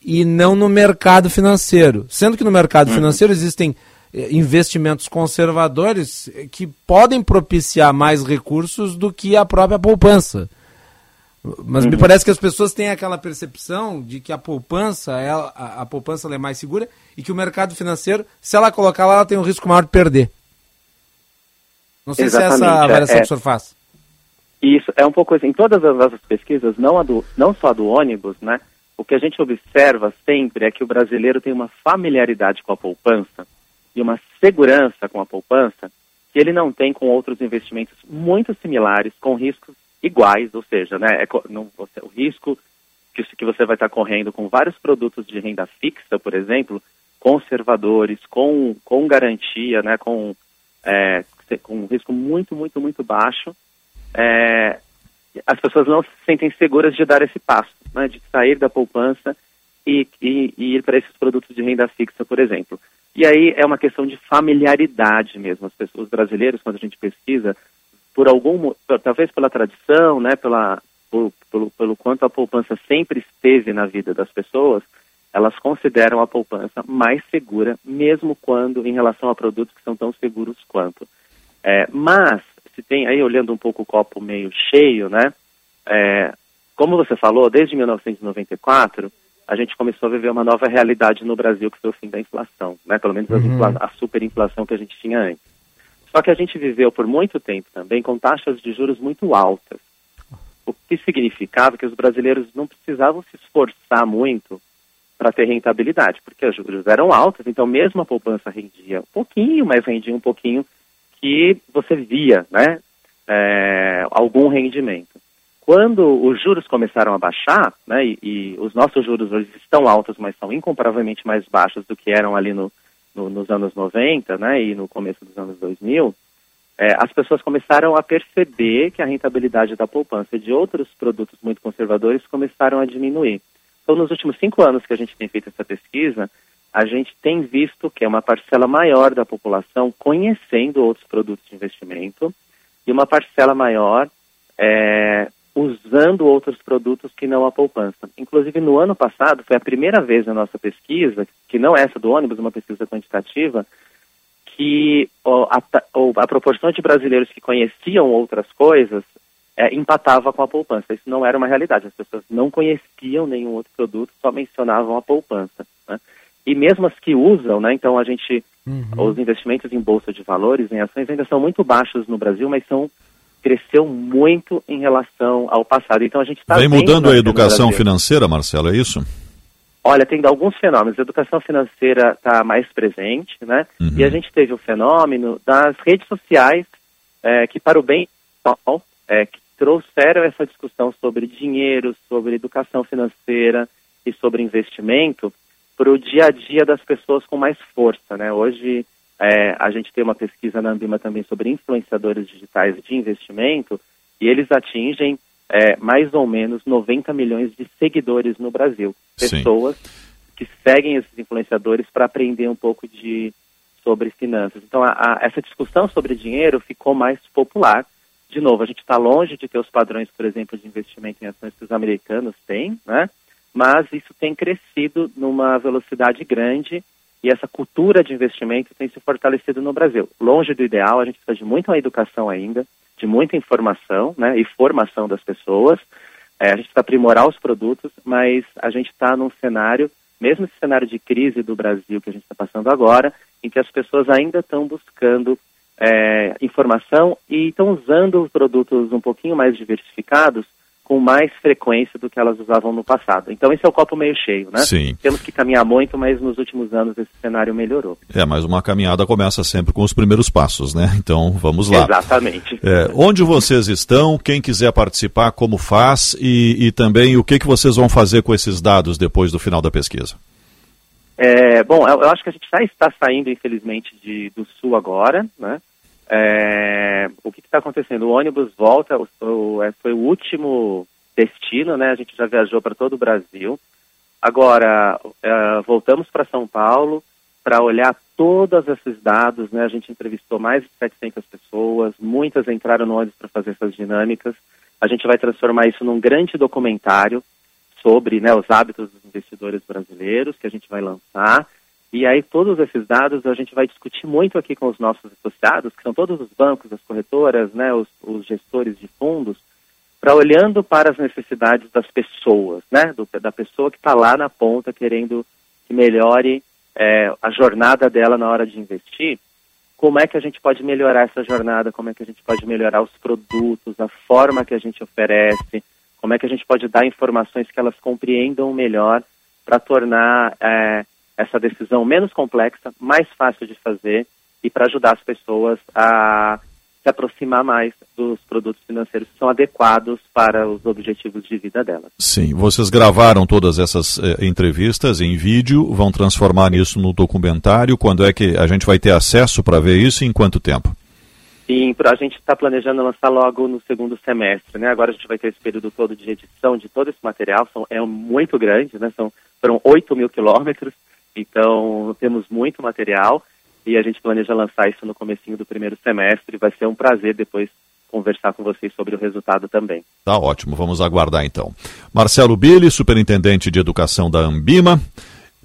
e não no mercado financeiro. Sendo que no mercado uhum. financeiro existem eh, investimentos conservadores que podem propiciar mais recursos do que a própria poupança. Mas uhum. me parece que as pessoas têm aquela percepção de que a poupança, ela, a, a poupança é mais segura e que o mercado financeiro, se ela colocar lá, ela tem um risco maior de perder. Não sei Exatamente. se é essa a avaliação é, que o senhor faz. Isso, é um pouco assim. Em todas as nossas pesquisas, não, do, não só a do ônibus, né? O que a gente observa sempre é que o brasileiro tem uma familiaridade com a poupança e uma segurança com a poupança que ele não tem com outros investimentos muito similares, com riscos iguais, ou seja, né, é, não, você, o risco que, que você vai estar correndo com vários produtos de renda fixa, por exemplo, conservadores, com, com garantia, né, com, é, com um risco muito, muito, muito baixo, é, as pessoas não se sentem seguras de dar esse passo, né, de sair da poupança e, e, e ir para esses produtos de renda fixa, por exemplo. E aí é uma questão de familiaridade mesmo. As pessoas, os brasileiros, quando a gente pesquisa, por algum, talvez pela tradição, né, pela, por, pelo, pelo quanto a poupança sempre esteve na vida das pessoas, elas consideram a poupança mais segura, mesmo quando em relação a produtos que são tão seguros quanto. É, mas, se tem aí, olhando um pouco o copo meio cheio, né, é, como você falou, desde 1994, a gente começou a viver uma nova realidade no Brasil, que foi o fim da inflação, né? Pelo menos uhum. a, a superinflação que a gente tinha antes. Só que a gente viveu por muito tempo também com taxas de juros muito altas, o que significava que os brasileiros não precisavam se esforçar muito para ter rentabilidade, porque os juros eram altos, então mesmo a poupança rendia um pouquinho, mas rendia um pouquinho que você via, né, é, algum rendimento. Quando os juros começaram a baixar, né, e, e, os nossos juros hoje estão altos, mas são incomparavelmente mais baixos do que eram ali no, no, nos anos 90 né, e no começo dos anos 2000, é, as pessoas começaram a perceber que a rentabilidade da poupança e de outros produtos muito conservadores começaram a diminuir. Então, nos últimos cinco anos que a gente tem feito essa pesquisa, a gente tem visto que é uma parcela maior da população conhecendo outros produtos de investimento e uma parcela maior é, usando outros produtos que não a poupança. Inclusive, no ano passado, foi a primeira vez na nossa pesquisa, que não é essa do ônibus, uma pesquisa quantitativa, que a, a, proporção de brasileiros que conheciam outras coisas é, empatava com a poupança. Isso não era uma realidade. As pessoas não conheciam nenhum outro produto, só mencionavam a poupança. Né? E mesmo as que usam, né, então a gente, uhum. os investimentos em bolsa de valores, em ações, ainda são muito baixos no Brasil, mas são cresceu muito em relação ao passado. Então a gente está vem mudando a educação financeira, Marcelo, é isso? Olha, tem alguns fenômenos. A educação financeira está mais presente, né? Uhum. E a gente teve o fenômeno das redes sociais é, que, para o bem é, que trouxeram essa discussão sobre dinheiro, sobre educação financeira e sobre investimento para o dia a dia das pessoas com mais força, né? Hoje é, a gente tem uma pesquisa na Ambima também sobre influenciadores digitais de investimento e eles atingem é, mais ou menos 90 milhões de seguidores no Brasil. Pessoas Sim. que seguem esses influenciadores para aprender um pouco de sobre finanças. Então, a, a, essa discussão sobre dinheiro ficou mais popular. De novo, a gente está longe de ter os padrões, por exemplo, de investimento em ações que os americanos têm, né? mas isso tem crescido numa velocidade grande e essa cultura de investimento tem se fortalecido no Brasil. Longe do ideal, a gente precisa de muita educação ainda, de muita informação né, e formação das pessoas. É, a gente precisa aprimorar os produtos, mas a gente está num cenário, mesmo esse cenário de crise do Brasil que a gente está passando agora, em que as pessoas ainda estão buscando é, informação e estão usando produtos um pouquinho mais diversificados com mais frequência do que elas usavam no passado. Então esse é o copo meio cheio, né? Sim. Temos que caminhar muito, mas nos últimos anos esse cenário melhorou. É, mas uma caminhada começa sempre com os primeiros passos, né? Então vamos lá. Exatamente. É, onde vocês estão? Quem quiser participar, como faz? E, e também o que, que vocês vão fazer com esses dados depois do final da pesquisa? É, bom, eu, eu, acho que a gente já está saindo, infelizmente, de, do sul agora, né? É, o que está acontecendo? O ônibus volta, o, o, é, foi o último destino, né? A gente já viajou para todo o Brasil. Agora, é, voltamos para São Paulo para olhar todos esses dados, né? A gente entrevistou mais de 700 pessoas, muitas entraram no ônibus para fazer essas dinâmicas. A gente vai transformar isso num grande documentário sobre né, os hábitos dos investidores brasileiros que a gente vai lançar. E aí todos esses dados a gente vai discutir muito aqui com os nossos associados, que são todos os bancos, as corretoras, né, os, os gestores de fundos, para olhando para as necessidades das pessoas, né, do, da pessoa que está lá na ponta querendo que melhore é, a jornada dela na hora de investir, como é que a gente pode melhorar essa jornada, como é que a gente pode melhorar os produtos, a forma que a gente oferece, como é que a gente pode dar informações que elas compreendam melhor para tornar é, essa decisão menos complexa, mais fácil de fazer e para ajudar as pessoas a se aproximar mais dos produtos financeiros que são adequados para os objetivos de vida delas. Sim, vocês gravaram todas essas eh, entrevistas em vídeo, vão transformar isso no documentário. Quando é que a gente vai ter acesso para ver isso e em quanto tempo? Sim, a gente está planejando lançar logo no segundo semestre, né? Agora a gente vai ter esse período todo de edição de todo esse material, são, é muito grande, né? São, foram 8 mil quilômetros, então temos muito material e a gente planeja lançar isso no comecinho do primeiro semestre. Vai ser um prazer depois conversar com vocês sobre o resultado também. Tá ótimo, vamos aguardar então. Marcelo Billy, superintendente de educação da Ambima.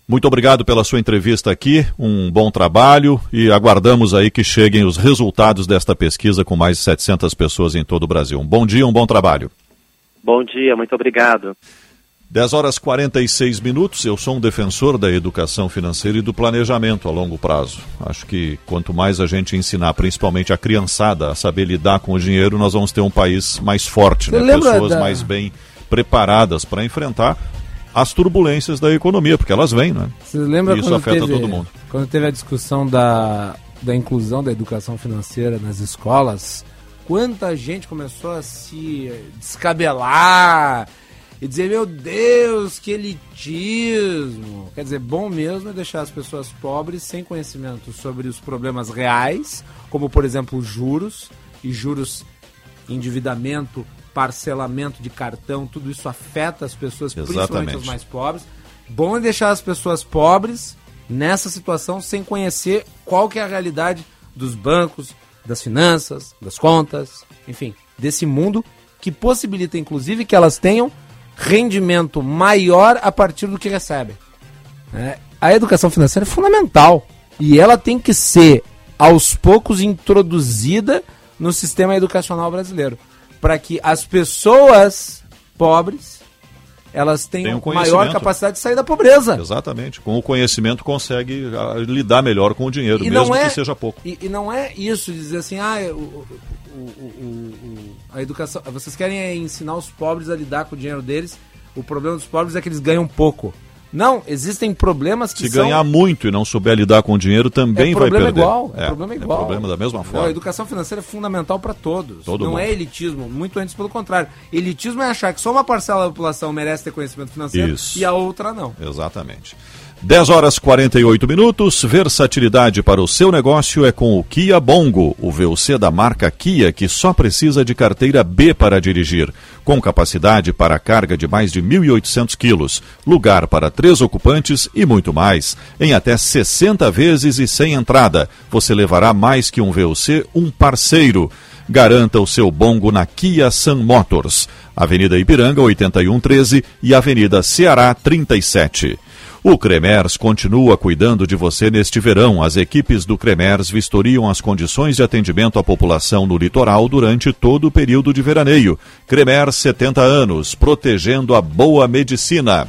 Muito obrigado pela sua entrevista aqui, um bom trabalho e aguardamos aí que cheguem os resultados desta pesquisa com mais de 700 pessoas em todo o Brasil. Um bom dia, um bom trabalho. Bom dia, muito obrigado. 10 horas 46 minutos. Eu sou um defensor da educação financeira e do planejamento a longo prazo. Acho que quanto mais a gente ensinar, principalmente a criançada, a saber lidar com o dinheiro, nós vamos ter um país mais forte, né? pessoas da... mais bem preparadas para enfrentar as turbulências da economia, porque elas vêm, né? Você lembra e isso afeta teve, todo mundo. Quando teve a discussão da, da inclusão da educação financeira nas escolas, quanta gente começou a se descabelar e dizer, meu Deus, que elitismo. Quer dizer, bom mesmo é deixar as pessoas pobres sem conhecimento sobre os problemas reais, como por exemplo juros, e juros, endividamento, parcelamento de cartão, tudo isso afeta as pessoas, Exatamente. principalmente as mais pobres. Bom é deixar as pessoas pobres nessa situação sem conhecer qual que é a realidade dos bancos, das finanças, das contas, enfim, desse mundo que possibilita inclusive que elas tenham rendimento maior a partir do que recebem. É, a educação financeira é fundamental e ela tem que ser aos poucos introduzida no sistema educacional brasileiro para que as pessoas pobres elas tenham maior capacidade de sair da pobreza. Exatamente. Com o conhecimento consegue uh, lidar melhor com o dinheiro, e mesmo é, que seja pouco. E, e, não é isso dizer assim, ah, o, o, o, a educação. Vocês querem ensinar os pobres a lidar com o dinheiro deles. O problema dos pobres é que eles ganham pouco. Não, existem problemas que Se são... ganhar muito e não souber lidar com o dinheiro, também é vai perder. Igual, é, é problema igual. É problema da mesma forma. Não, a educação financeira é fundamental para todos. Todo não mundo. é elitismo, muito antes pelo contrário. Elitismo é achar que só uma parcela da população merece ter conhecimento financeiro Isso. e a outra não. Exatamente. 10 horas 48 minutos. Versatilidade para o seu negócio é com o Kia Bongo, o VUC da marca Kia que só precisa de carteira B para dirigir, com capacidade para carga de mais de 1.800 quilos, lugar para três ocupantes e muito mais. Em até 60 vezes e sem entrada, você levará mais que um VUC, um parceiro. Garanta o seu bongo na Kia Sun Motors, Avenida Ipiranga 8113 e Avenida Ceará 37. O Cremers continua cuidando de você neste verão. As equipes do Cremers vistoriam as condições de atendimento à população no litoral durante todo o período de veraneio. Cremers 70 anos, protegendo a boa medicina.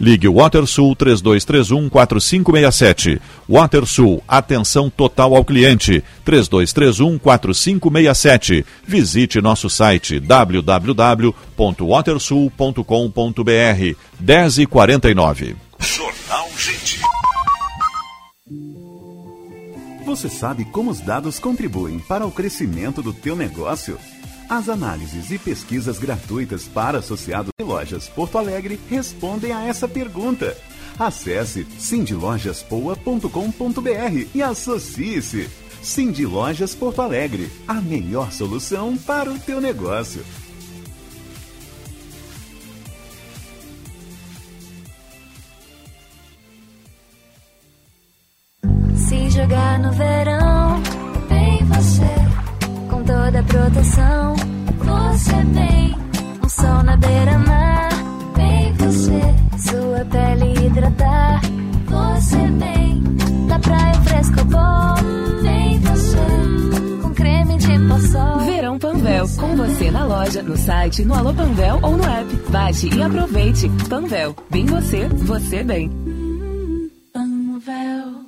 Ligue WaterSul 3231 4567. WaterSul, atenção total ao cliente 3231 4567. Visite nosso site www.watersul.com.br 10 e 49. Jornal Gente. Você sabe como os dados contribuem para o crescimento do teu negócio? As análises e pesquisas gratuitas para associados de lojas Porto Alegre respondem a essa pergunta. Acesse sindilojaspoa.com.br e associe-se. Cindy Lojas Porto Alegre, a melhor solução para o teu negócio. Se jogar no verão, toda a proteção, você vem. Um sol na beira-mar, vem você. Sua pele hidratar, você vem. Da praia fresco bom, vem você. Com creme de poçol. Verão Panvel, com você na loja, no site, no Alô Panvel ou no app. Baixe e aproveite. Panvel, bem você, você bem. Panvel.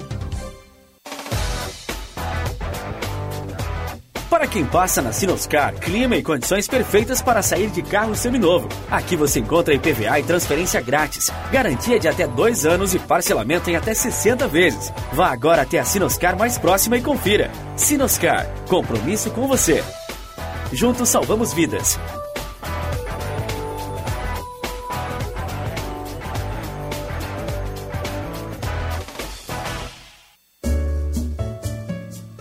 Para quem passa na Sinoscar, clima e condições perfeitas para sair de carro seminovo. Aqui você encontra IPVA e transferência grátis, garantia de até dois anos e parcelamento em até 60 vezes. Vá agora até a Sinoscar mais próxima e confira. Sinoscar, compromisso com você. Juntos salvamos vidas.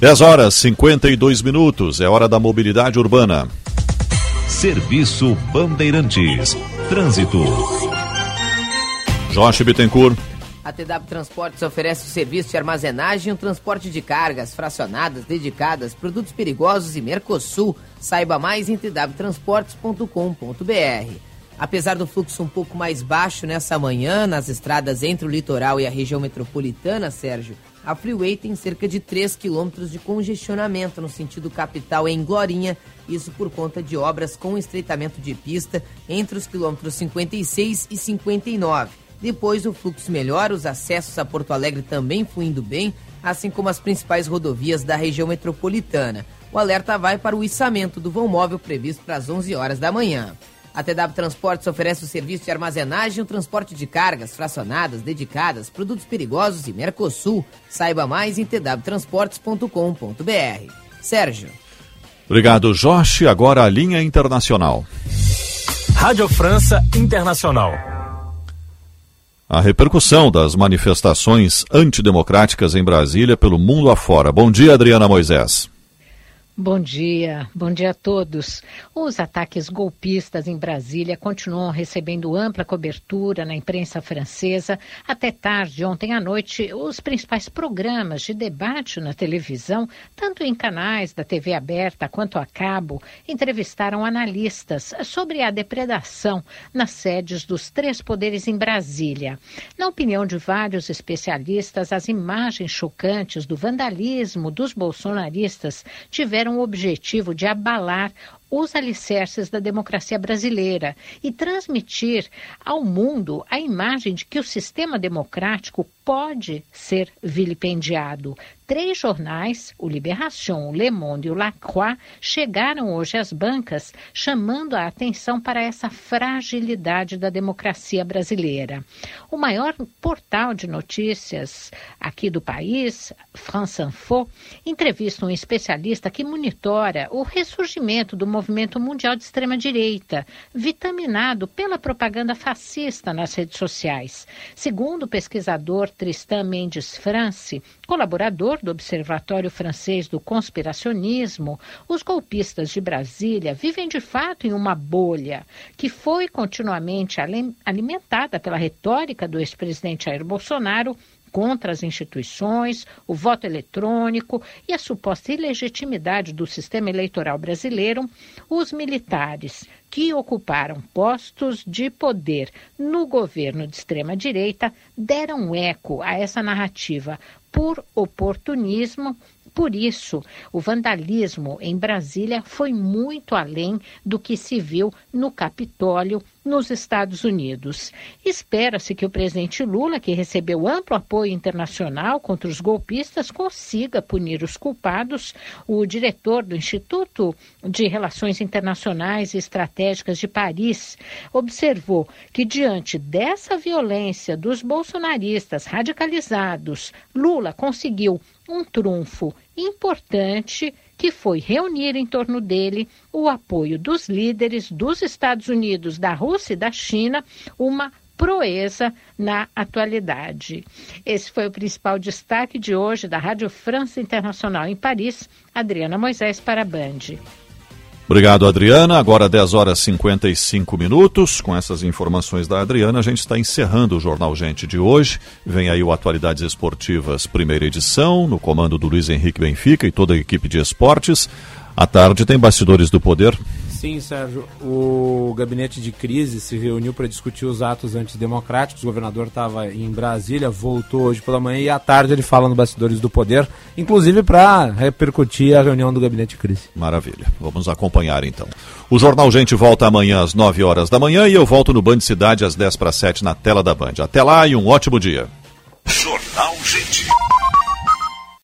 10 horas 52 minutos, é hora da mobilidade urbana. Serviço Bandeirantes. Trânsito. Jorge Bittencourt. A TW Transportes oferece o serviço de armazenagem e o transporte de cargas fracionadas, dedicadas, produtos perigosos e Mercosul. Saiba mais em twtransportes.com.br. Apesar do fluxo um pouco mais baixo nessa manhã nas estradas entre o litoral e a região metropolitana, Sérgio, a Freeway tem cerca de 3 quilômetros de congestionamento no sentido capital em Glorinha, isso por conta de obras com estreitamento de pista entre os quilômetros 56 e 59. Depois o fluxo melhora, os acessos a Porto Alegre também fluindo bem, assim como as principais rodovias da região metropolitana. O alerta vai para o içamento do vão móvel previsto para as 11 horas da manhã. A TW Transportes oferece o serviço de armazenagem e o transporte de cargas fracionadas, dedicadas, produtos perigosos e Mercosul. Saiba mais em twtransportes.com.br. Sérgio. Obrigado, Jorge. Agora a linha internacional. Rádio França Internacional. A repercussão das manifestações antidemocráticas em Brasília pelo mundo afora. Bom dia, Adriana Moisés. Bom dia, bom dia a todos. Os ataques golpistas em Brasília continuam recebendo ampla cobertura na imprensa francesa. Até tarde, ontem à noite, os principais programas de debate na televisão, tanto em canais da TV aberta quanto a cabo, entrevistaram analistas sobre a depredação nas sedes dos três poderes em Brasília. Na opinião de vários especialistas, as imagens chocantes do vandalismo dos bolsonaristas tiveram o objetivo de abalar os alicerces da democracia brasileira e transmitir ao mundo a imagem de que o sistema democrático pode ser vilipendiado. Três jornais, o Libération, o Le Monde e o La Croix, chegaram hoje às bancas chamando a atenção para essa fragilidade da democracia brasileira. O maior portal de notícias aqui do país, France Info, entrevista um especialista que monitora o ressurgimento do movimento mundial de extrema-direita, vitaminado pela propaganda fascista nas redes sociais. Segundo o pesquisador Tristan Mendes France, colaborador do Observatório Francês do Conspiracionismo, os golpistas de Brasília vivem de fato em uma bolha que foi continuamente alimentada pela retórica do ex-presidente Jair Bolsonaro contra as instituições, o voto eletrônico e a suposta ilegitimidade do sistema eleitoral brasileiro, os militares que ocuparam postos de poder no governo de extrema-direita deram eco a essa narrativa por oportunismo por isso, o vandalismo em Brasília foi muito além do que se viu no Capitólio, nos Estados Unidos. Espera-se que o presidente Lula, que recebeu amplo apoio internacional contra os golpistas, consiga punir os culpados. O diretor do Instituto de Relações Internacionais e Estratégicas de Paris observou que, diante dessa violência dos bolsonaristas radicalizados, Lula conseguiu um trunfo importante que foi reunir em torno dele o apoio dos líderes dos Estados Unidos, da Rússia e da China, uma proeza na atualidade. Esse foi o principal destaque de hoje da Rádio França Internacional em Paris. Adriana Moisés para a Band. Obrigado, Adriana. Agora 10 horas e 55 minutos. Com essas informações da Adriana, a gente está encerrando o Jornal Gente de hoje. Vem aí o Atualidades Esportivas, primeira edição, no comando do Luiz Henrique Benfica e toda a equipe de esportes. À tarde tem Bastidores do Poder, Sim, Sérgio. O gabinete de crise se reuniu para discutir os atos antidemocráticos. O governador estava em Brasília, voltou hoje pela manhã e à tarde ele fala no Bastidores do Poder, inclusive para repercutir a reunião do gabinete de crise. Maravilha. Vamos acompanhar então. O Jornal Gente volta amanhã às 9 horas da manhã e eu volto no Band Cidade às 10 para 7 na tela da Band. Até lá e um ótimo dia. Jornal